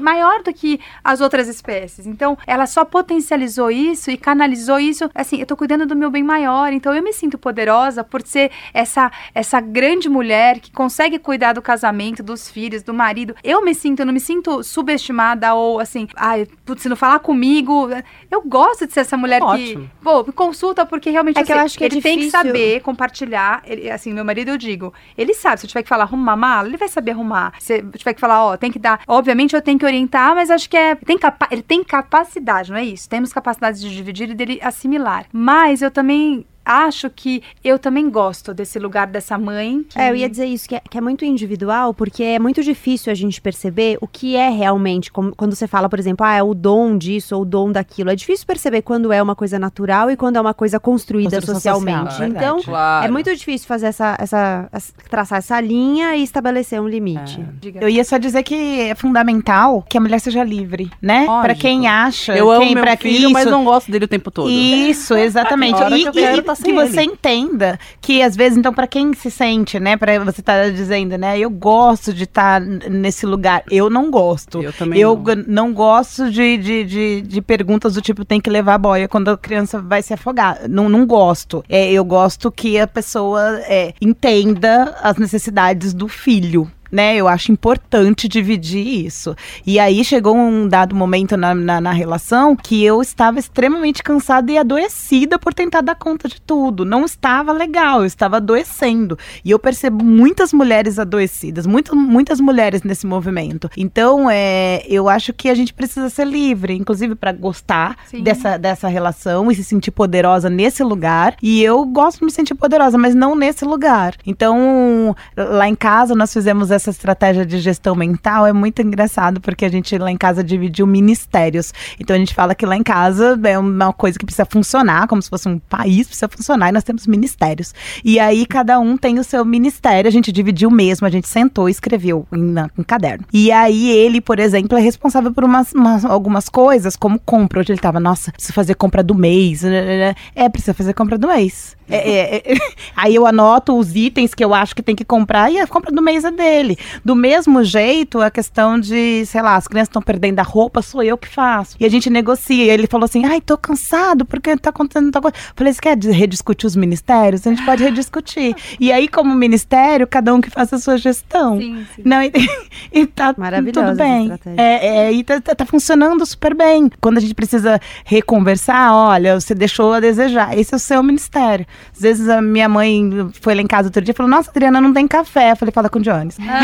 maior do que as outras espécies. Então, ela só potencializou isso e canalizou isso. Assim, eu tô cuidando do meu bem maior, então eu me sinto poderosa por ser essa, essa grande mulher que consegue cuidar do casamento, dos filhos, do marido. Eu me sinto, eu não me sinto subestimada ou assim, ai, putz, se não falar comigo. Eu gosto de ser essa mulher Ótimo. que, pô, me consulta porque realmente É que eu acho que é ele tem que saber compartilhar. Ele, assim, meu marido eu digo, ele sabe, se eu tiver que falar arrumar a mala, ele vai saber arrumar. Se eu tiver que falar, ó, tem que dar. Obviamente eu tenho que orientar, mas acho que é. Tem capa ele tem capacidade, não é isso? Temos capacidade de dividir e dele assimilar. Mas eu também acho que eu também gosto desse lugar dessa mãe. que- É, eu ia dizer isso, que é, que é muito individual, porque é muito difícil a gente perceber o que é realmente, como- quando você fala, por exemplo, ah, é o dom disso ou o dom daquilo. É difícil perceber quando é uma coisa natural e quando é uma coisa construída Construção socialmente. social, é então. Claro. é muito difícil fazer essa, essa, essa- traçar essa linha e estabelecer um limite. Diga. Eu ia só dizer que é fundamental que a mulher seja livre, né? Pra quem acha, Eu amo quem meu pra filho, isso, mas não gosto dele o tempo todo. Isso, *laughs* exatamente. E, que eu quero e tá que sem você entenda que às vezes, então, pra quem se sente, né, Pra você tá dizendo, né, eu gosto de estar nesse lugar, eu não gosto. Eu também Eu não. não gosto de, de, de, de perguntas do tipo, tem que levar a boia quando a criança vai se afogar. Não, não gosto. É, eu gosto que a pessoa é, entenda as necessidades do filho. Né? Eu acho importante dividir isso. E aí chegou um dado momento na, na, na relação que eu estava extremamente cansada e adoecida por tentar dar conta de tudo. Não estava legal, eu estava adoecendo. E eu percebo muitas mulheres adoecidas, muito, muitas mulheres nesse movimento. Então, é, eu acho que a gente precisa ser livre, inclusive para gostar dessa, dessa relação e se sentir poderosa nesse lugar. E eu gosto de me sentir poderosa, mas não nesse lugar. Então, lá em casa, nós fizemos essa estratégia de gestão mental. É muito engraçado, porque a gente lá em casa dividiu ministérios. Então, a gente fala que lá em casa é uma coisa que precisa funcionar, como se fosse um país, precisa funcionar, e nós temos ministérios. E aí, cada um tem o seu ministério, a gente dividiu mesmo, a gente sentou e escreveu em, na, em caderno. E aí, ele, por exemplo, é responsável por umas, umas- algumas coisas, como compra. Hoje ele tava, nossa, preciso fazer compra do mês. né, É, precisa fazer compra do mês. É, é, é. *laughs* aí eu anoto os itens que eu acho que tem que comprar e a compra do mês é dele. Do mesmo jeito, a questão de, sei lá, as crianças estão perdendo a roupa, sou eu que faço. E a gente negocia. Ele falou assim: ai, tô cansado porque tá acontecendo tal coisa. Falei, você quer rediscutir os ministérios? A gente pode rediscutir. E aí, como ministério, cada um que faça a sua gestão. Sim, sim. Não, e, *laughs* e tá tudo bem. É, é, e tá, tá- tá funcionando super bem. Quando a gente precisa reconversar, olha, você deixou a desejar. Esse é o seu ministério. Às vezes a minha mãe foi lá em casa outro dia e falou: Nossa, Adriana, não tem café. Eu falei: Fala com o Jones. *laughs*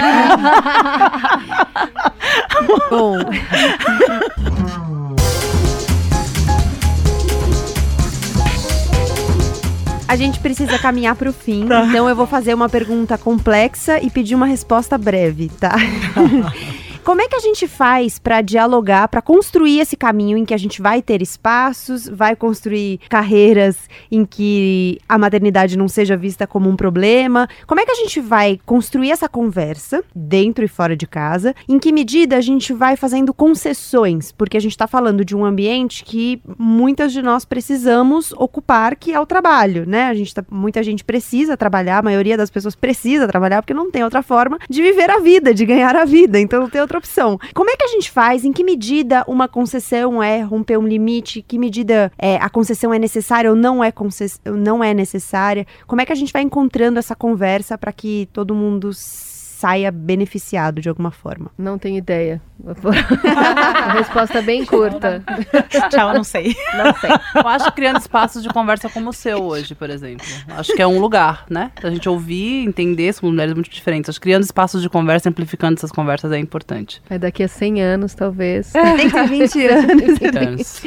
Bom. A gente precisa caminhar para o fim, então eu vou fazer uma pergunta complexa e pedir uma resposta breve, tá? *laughs* Como é que a gente faz para dialogar, para construir esse caminho em que a gente vai ter espaços, vai construir carreiras em que a maternidade não seja vista como um problema? Como é que a gente vai construir essa conversa dentro e fora de casa? Em que medida a gente vai fazendo concessões? Porque a gente está falando de um ambiente que muitas de nós precisamos ocupar, que é o trabalho, né? A gente tá, muita gente precisa trabalhar, a maioria das pessoas precisa trabalhar porque não tem outra forma de viver a vida, de ganhar a vida. Então não tem outra opção. Como é que a gente faz? Em que medida uma concessão é romper um limite? Que medida é, a concessão é necessária ou não é, concess- não é necessária? Como é que a gente vai encontrando essa conversa para que todo mundo saia beneficiado de alguma forma? Não tenho ideia. *laughs* A resposta é bem curta. *laughs* Tchau, não sei. Não sei. Eu acho que criando espaços de conversa como o seu hoje, por exemplo. Acho que é um lugar, né? A gente ouvir, entender, somos mulheres muito diferentes. Acho que criando espaços de conversa, amplificando essas conversas é importante. Mas daqui a 100 anos, talvez. 120 *laughs* anos.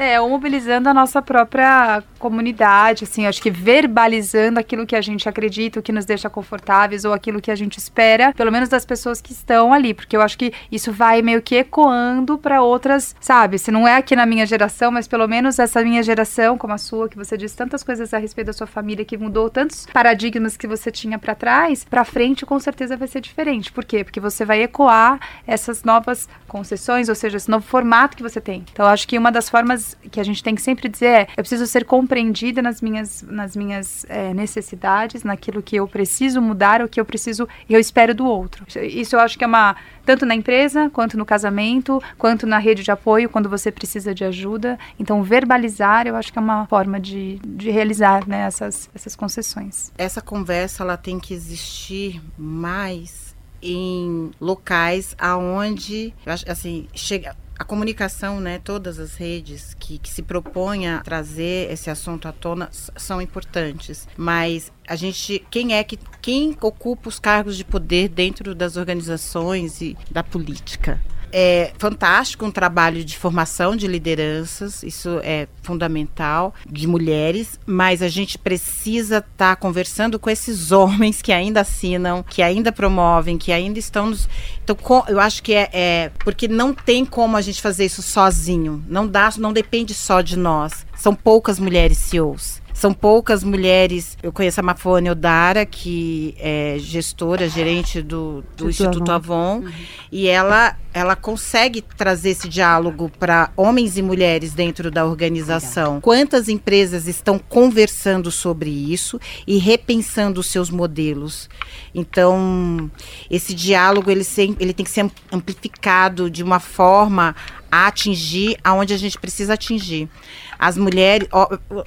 É, ou mobilizando a nossa própria comunidade, assim, acho que verbalizando aquilo que a gente acredita, o que nos deixa confortáveis, ou aquilo que a gente espera, pelo menos das pessoas que estão ali, porque eu acho que isso vai meio que ecoando para outras, sabe? Se não é aqui na minha geração, mas pelo menos essa minha geração, como a sua, que você disse tantas coisas a respeito da sua família, que mudou tantos paradigmas que você tinha para trás, para frente com certeza vai ser diferente. Por quê? Porque você vai ecoar essas novas concessões, ou seja, esse novo formato que você tem. Então, acho que uma das formas que a gente tem que sempre dizer é: eu preciso ser compreendida nas minhas, nas minhas eh, necessidades, naquilo que eu preciso mudar, o que eu preciso, eu espero do outro. Isso eu acho que é uma tanto na empresa, quanto no casamento, quanto na rede de apoio, quando você precisa de ajuda. Então, verbalizar, eu acho que é uma forma de, de realizar né, essas, essas concessões. Essa conversa ela tem que existir mais em locais aonde, assim, chega a comunicação, né, todas as redes que, que se propõem a trazer esse assunto à tona são importantes, mas a gente, quem é que, quem ocupa os cargos de poder dentro das organizações e da política? É fantástico um trabalho de formação de lideranças, isso é fundamental, de mulheres, mas a gente precisa estar conversando com esses *laughs* homens que ainda assinam, que ainda promovem, que ainda estão nos. Então, eu acho que é, é. Porque não tem como a gente fazer isso sozinho. Não dá, não depende só de nós. São poucas mulheres CEOs. São poucas mulheres. Eu conheço a Mafone Odara, que é gestora, gerente do, do Instituto Avon. Avon, e ela, ela consegue trazer esse diálogo para homens e mulheres dentro da organização. Quantas empresas estão conversando sobre isso e repensando os seus modelos? Então, esse diálogo ele, sem- ele tem que ser amplificado de uma forma a atingir aonde a gente precisa atingir. As mulheres,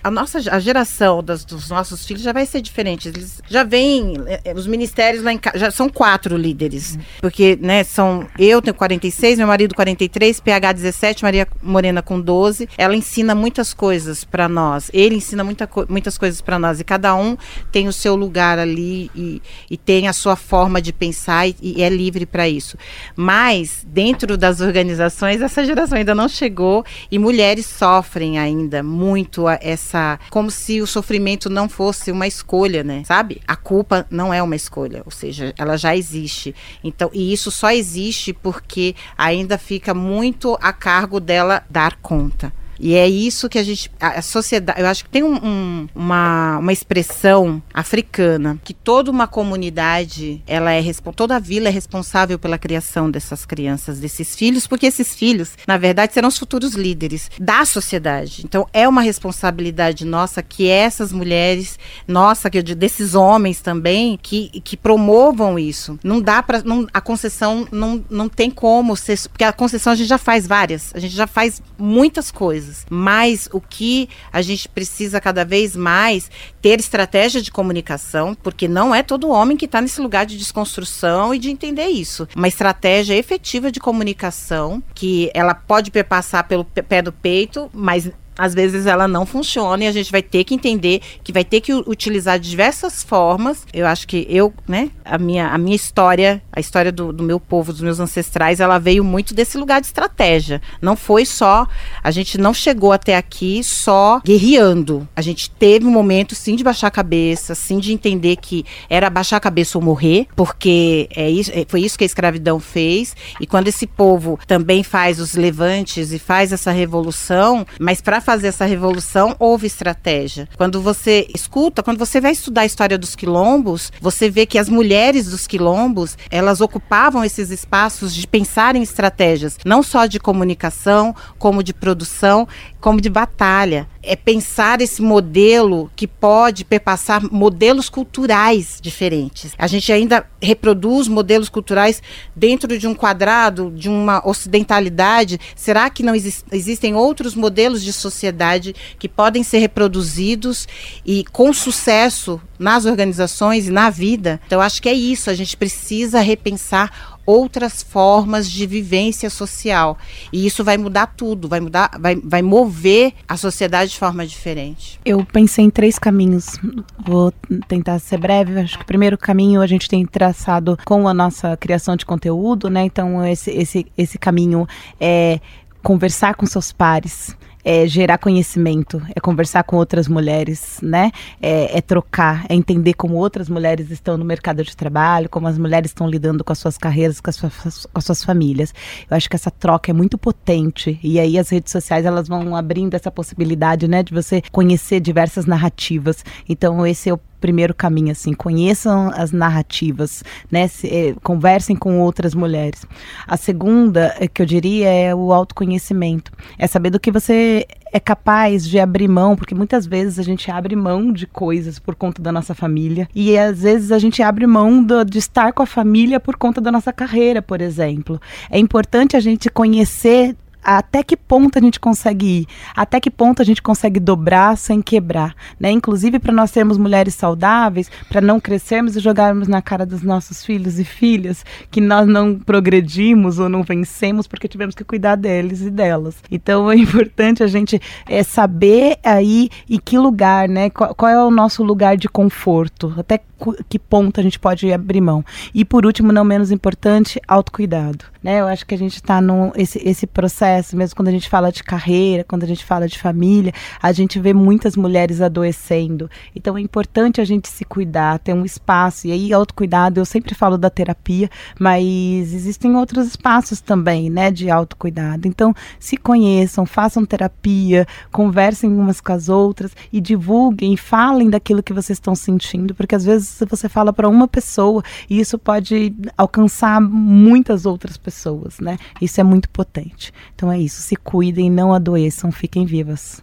a nossa a geração das, dos nossos filhos já vai ser diferente. Eles já vêm, eh, os ministérios lá em casa, já são quatro líderes. Porque, né, são, eu tenho 46, meu marido 43, PH 17, Maria Morena com 12. Ela ensina muitas coisas para nós. Ele ensina muita, muitas coisas para nós. E cada um tem o seu lugar ali e, e tem a sua forma de pensar e, e é livre para isso. Mas, dentro das organizações, essa geração ainda não chegou e mulheres sofrem ainda muito essa. como se o sofrimento não fosse uma escolha, né? Sabe? A culpa não é uma escolha, ou seja, ela já existe. Então, e isso só existe porque ainda fica muito a cargo dela dar conta. E é isso que a gente. A, sociedade. Eu acho que tem um, um, uma, uma expressão africana que toda uma comunidade, ela é toda a vila é responsável pela criação dessas crianças, desses filhos, porque esses filhos, na verdade, serão os futuros líderes da sociedade. Então, é uma responsabilidade nossa que essas mulheres, nossa, que desses homens também, que, que promovam isso. Não dá para. A concessão não, não tem como ser. Porque a concessão a gente já faz várias, a gente já faz muitas coisas coisas. Mas o que a gente precisa cada vez mais ter estratégia de comunicação, porque não é todo homem que está nesse lugar de desconstrução e de entender isso. Uma estratégia efetiva de comunicação que ela pode passar pelo pé do peito, mas às vezes ela não funciona e a gente vai ter que entender que vai ter que utilizar diversas formas. Eu acho que eu, né, a minha, a minha história, a história do, do meu povo, dos meus ancestrais, ela veio muito desse lugar de estratégia. Não foi só, a gente não chegou até aqui só guerreando. A gente teve um momento sim de baixar a cabeça, sim de entender que era baixar a cabeça ou morrer, porque é isso, é, foi isso que a escravidão fez. E quando esse povo também faz os levantes e faz essa revolução, mas para fazer essa revolução, houve estratégia. Quando você escuta, quando você vai estudar a história dos quilombos, você vê que as mulheres dos quilombos, elas ocupavam esses espaços de pensar em estratégias, não só de comunicação, como de produção, como de batalha. É pensar esse modelo que pode perpassar modelos culturais diferentes. A gente ainda reproduz modelos culturais dentro de um quadrado, de uma ocidentalidade. Será que não exist existem outros modelos de sociedade que podem ser reproduzidos e com sucesso nas organizações e na vida? Então, acho que é isso. A gente precisa repensar outras formas de vivência social. E isso vai mudar tudo, vai mudar, vai, vai mover a sociedade de forma diferente. Eu pensei em três caminhos. Vou tentar ser breve. Acho que o primeiro caminho a gente tem traçado com a nossa criação de conteúdo, né? Então esse, esse, esse caminho é conversar com seus pares é gerar conhecimento, é conversar com outras mulheres, né? É, é, trocar, é entender como outras mulheres estão no mercado de trabalho, como as mulheres estão lidando com as suas carreiras, com as suas, com as suas famílias. Eu acho que essa troca é muito potente e aí as redes sociais elas vão abrindo essa possibilidade, né, de você conhecer diversas narrativas. Então esse é o primeiro caminho, assim, conheçam as narrativas, né? Se, eh, conversem com outras mulheres. A segunda, eh, que eu diria, é o autoconhecimento. É saber do que você é capaz de abrir mão, porque muitas vezes a gente abre mão de coisas por conta da nossa família, e às vezes a gente abre mão do, de estar com a família por conta da nossa carreira, por exemplo. É importante a gente conhecer até que ponto a gente consegue ir, até que ponto a gente consegue dobrar sem quebrar, né? Inclusive para nós sermos mulheres saudáveis, para não crescermos e jogarmos na cara dos nossos filhos e filhas que nós não progredimos ou não vencemos porque tivemos que cuidar deles e delas. Então é *laughs* importante a gente é, saber aí em que lugar, né? Qual, qual é o nosso lugar de conforto, até que ponto a gente pode abrir mão. E por último, não menos importante, autocuidado, né? Eu acho que a gente está num esse, esse processo mesmo quando a gente fala de carreira, quando a gente fala de família, a gente vê muitas mulheres adoecendo. Então é importante a gente se cuidar, ter um espaço. E aí, autocuidado, eu sempre falo da terapia, mas existem outros espaços também, né, de autocuidado. Então, se conheçam, façam terapia, conversem umas com as outras e divulguem, falem daquilo que vocês estão sentindo, porque às vezes você fala para uma pessoa e isso pode alcançar muitas outras pessoas, né? Isso é muito potente. Então, então é isso, se cuidem, não adoeçam, fiquem vivas.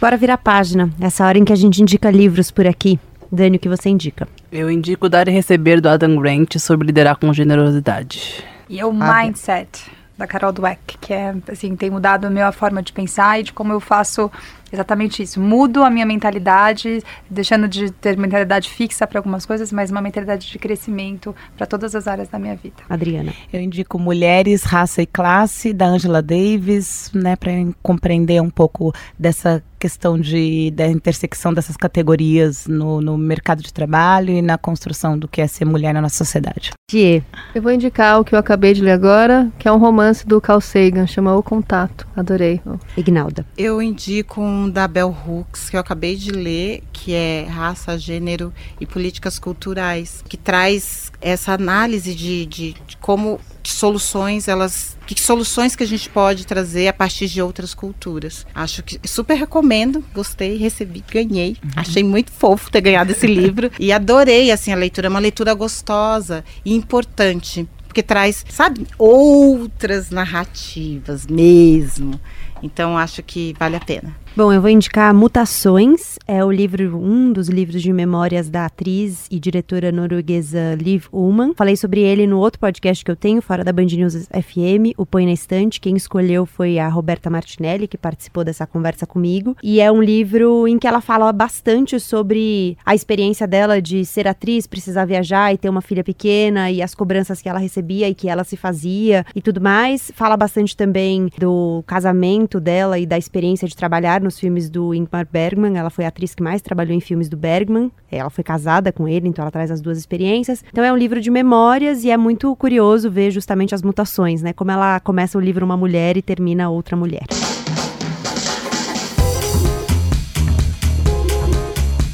Bora virar a página, essa hora em que a gente indica livros por aqui. Dani, o que você indica? Eu indico Dar e Receber do Adam Grant sobre liderar com generosidade. E o Mindset da Carol Dweck, que é assim, tem mudado a minha forma de pensar e de como eu faço exatamente isso. Mudo a minha mentalidade, deixando de ter mentalidade fixa para algumas coisas, mas uma mentalidade de crescimento para todas as áreas da minha vida. Adriana. Eu indico Mulheres, Raça e Classe, da Angela Davis, né, para compreender um pouco dessa questão de, da intersecção dessas categorias no, no mercado de trabalho e na construção do que é ser mulher na nossa sociedade. Tia. Eu vou indicar o que eu acabei de ler agora, que é um romance do Carl Sagan, chama O Contato. Adorei. Ignalda. Eu indico um da Bell Hooks, que eu acabei de ler, que é Raça, Gênero e Políticas Culturais, que traz essa análise de, de, de como que soluções elas que soluções que a gente pode trazer a partir de outras culturas. Acho que super recomendo, gostei, recebi, ganhei. Uhum. Achei muito fofo ter ganhado esse livro e adorei assim a leitura, é uma leitura gostosa e importante, porque traz, sabe, outras narrativas mesmo. Então acho que vale a pena. Bom, eu vou indicar Mutações, é o livro, um dos livros de memórias da atriz e diretora norueguesa Liv Ullmann. Falei sobre ele no outro podcast que eu tenho, fora da Band News FM, o Põe na Estante. Quem escolheu foi a Roberta Martinelli, que participou dessa conversa comigo. E é um livro em que ela fala bastante sobre a experiência dela de ser atriz, precisar viajar e ter uma filha pequena e as cobranças que ela recebia e que ela se fazia e tudo mais. Fala bastante também do casamento dela e da experiência de trabalhar nos filmes do Ingmar Bergman. Ela foi a atriz que mais trabalhou em filmes do Bergman. Ela foi casada com ele, então ela traz as duas experiências. Então é um livro de memórias e é muito curioso ver justamente as mutações, né? Como ela começa o livro uma mulher e termina outra mulher.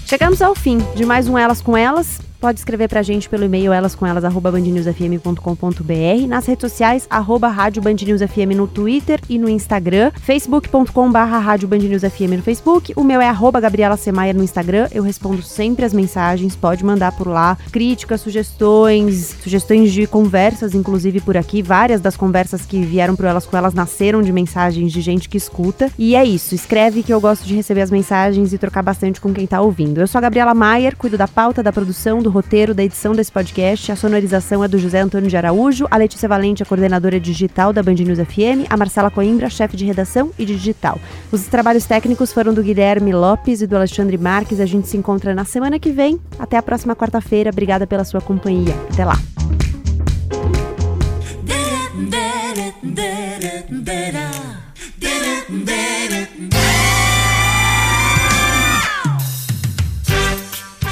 Chegamos ao fim de mais um Elas com Elas. Pode escrever pra gente pelo e-mail elascomelas@bandnewsfm.com.br, nas redes sociais arroba Rádio Band News FM no Twitter e no Instagram, facebook.com/barra Rádio Band News FM no Facebook. O meu é arroba Gabriela Semaia no Instagram. Eu respondo sempre as mensagens, pode mandar por lá críticas, sugestões, sugestões de conversas, inclusive por aqui. Várias das conversas que vieram pro Elas com Elas nasceram de mensagens de gente que escuta. E é isso, escreve que eu gosto de receber as mensagens e trocar bastante com quem tá ouvindo. Eu sou a Gabriela Maier, cuido da pauta, da produção, do roteiro, da edição desse podcast. A sonorização é do José Antônio de Araújo, a Letícia Valente, a coordenadora digital da Band News FM, a Marcela Coimbra, chefe de redação e digital. Os trabalhos técnicos foram do Guilherme Lopes e do Alexandre Marques. A gente se encontra na semana que vem. Até a próxima quarta-feira. Obrigada pela sua companhia. Até lá.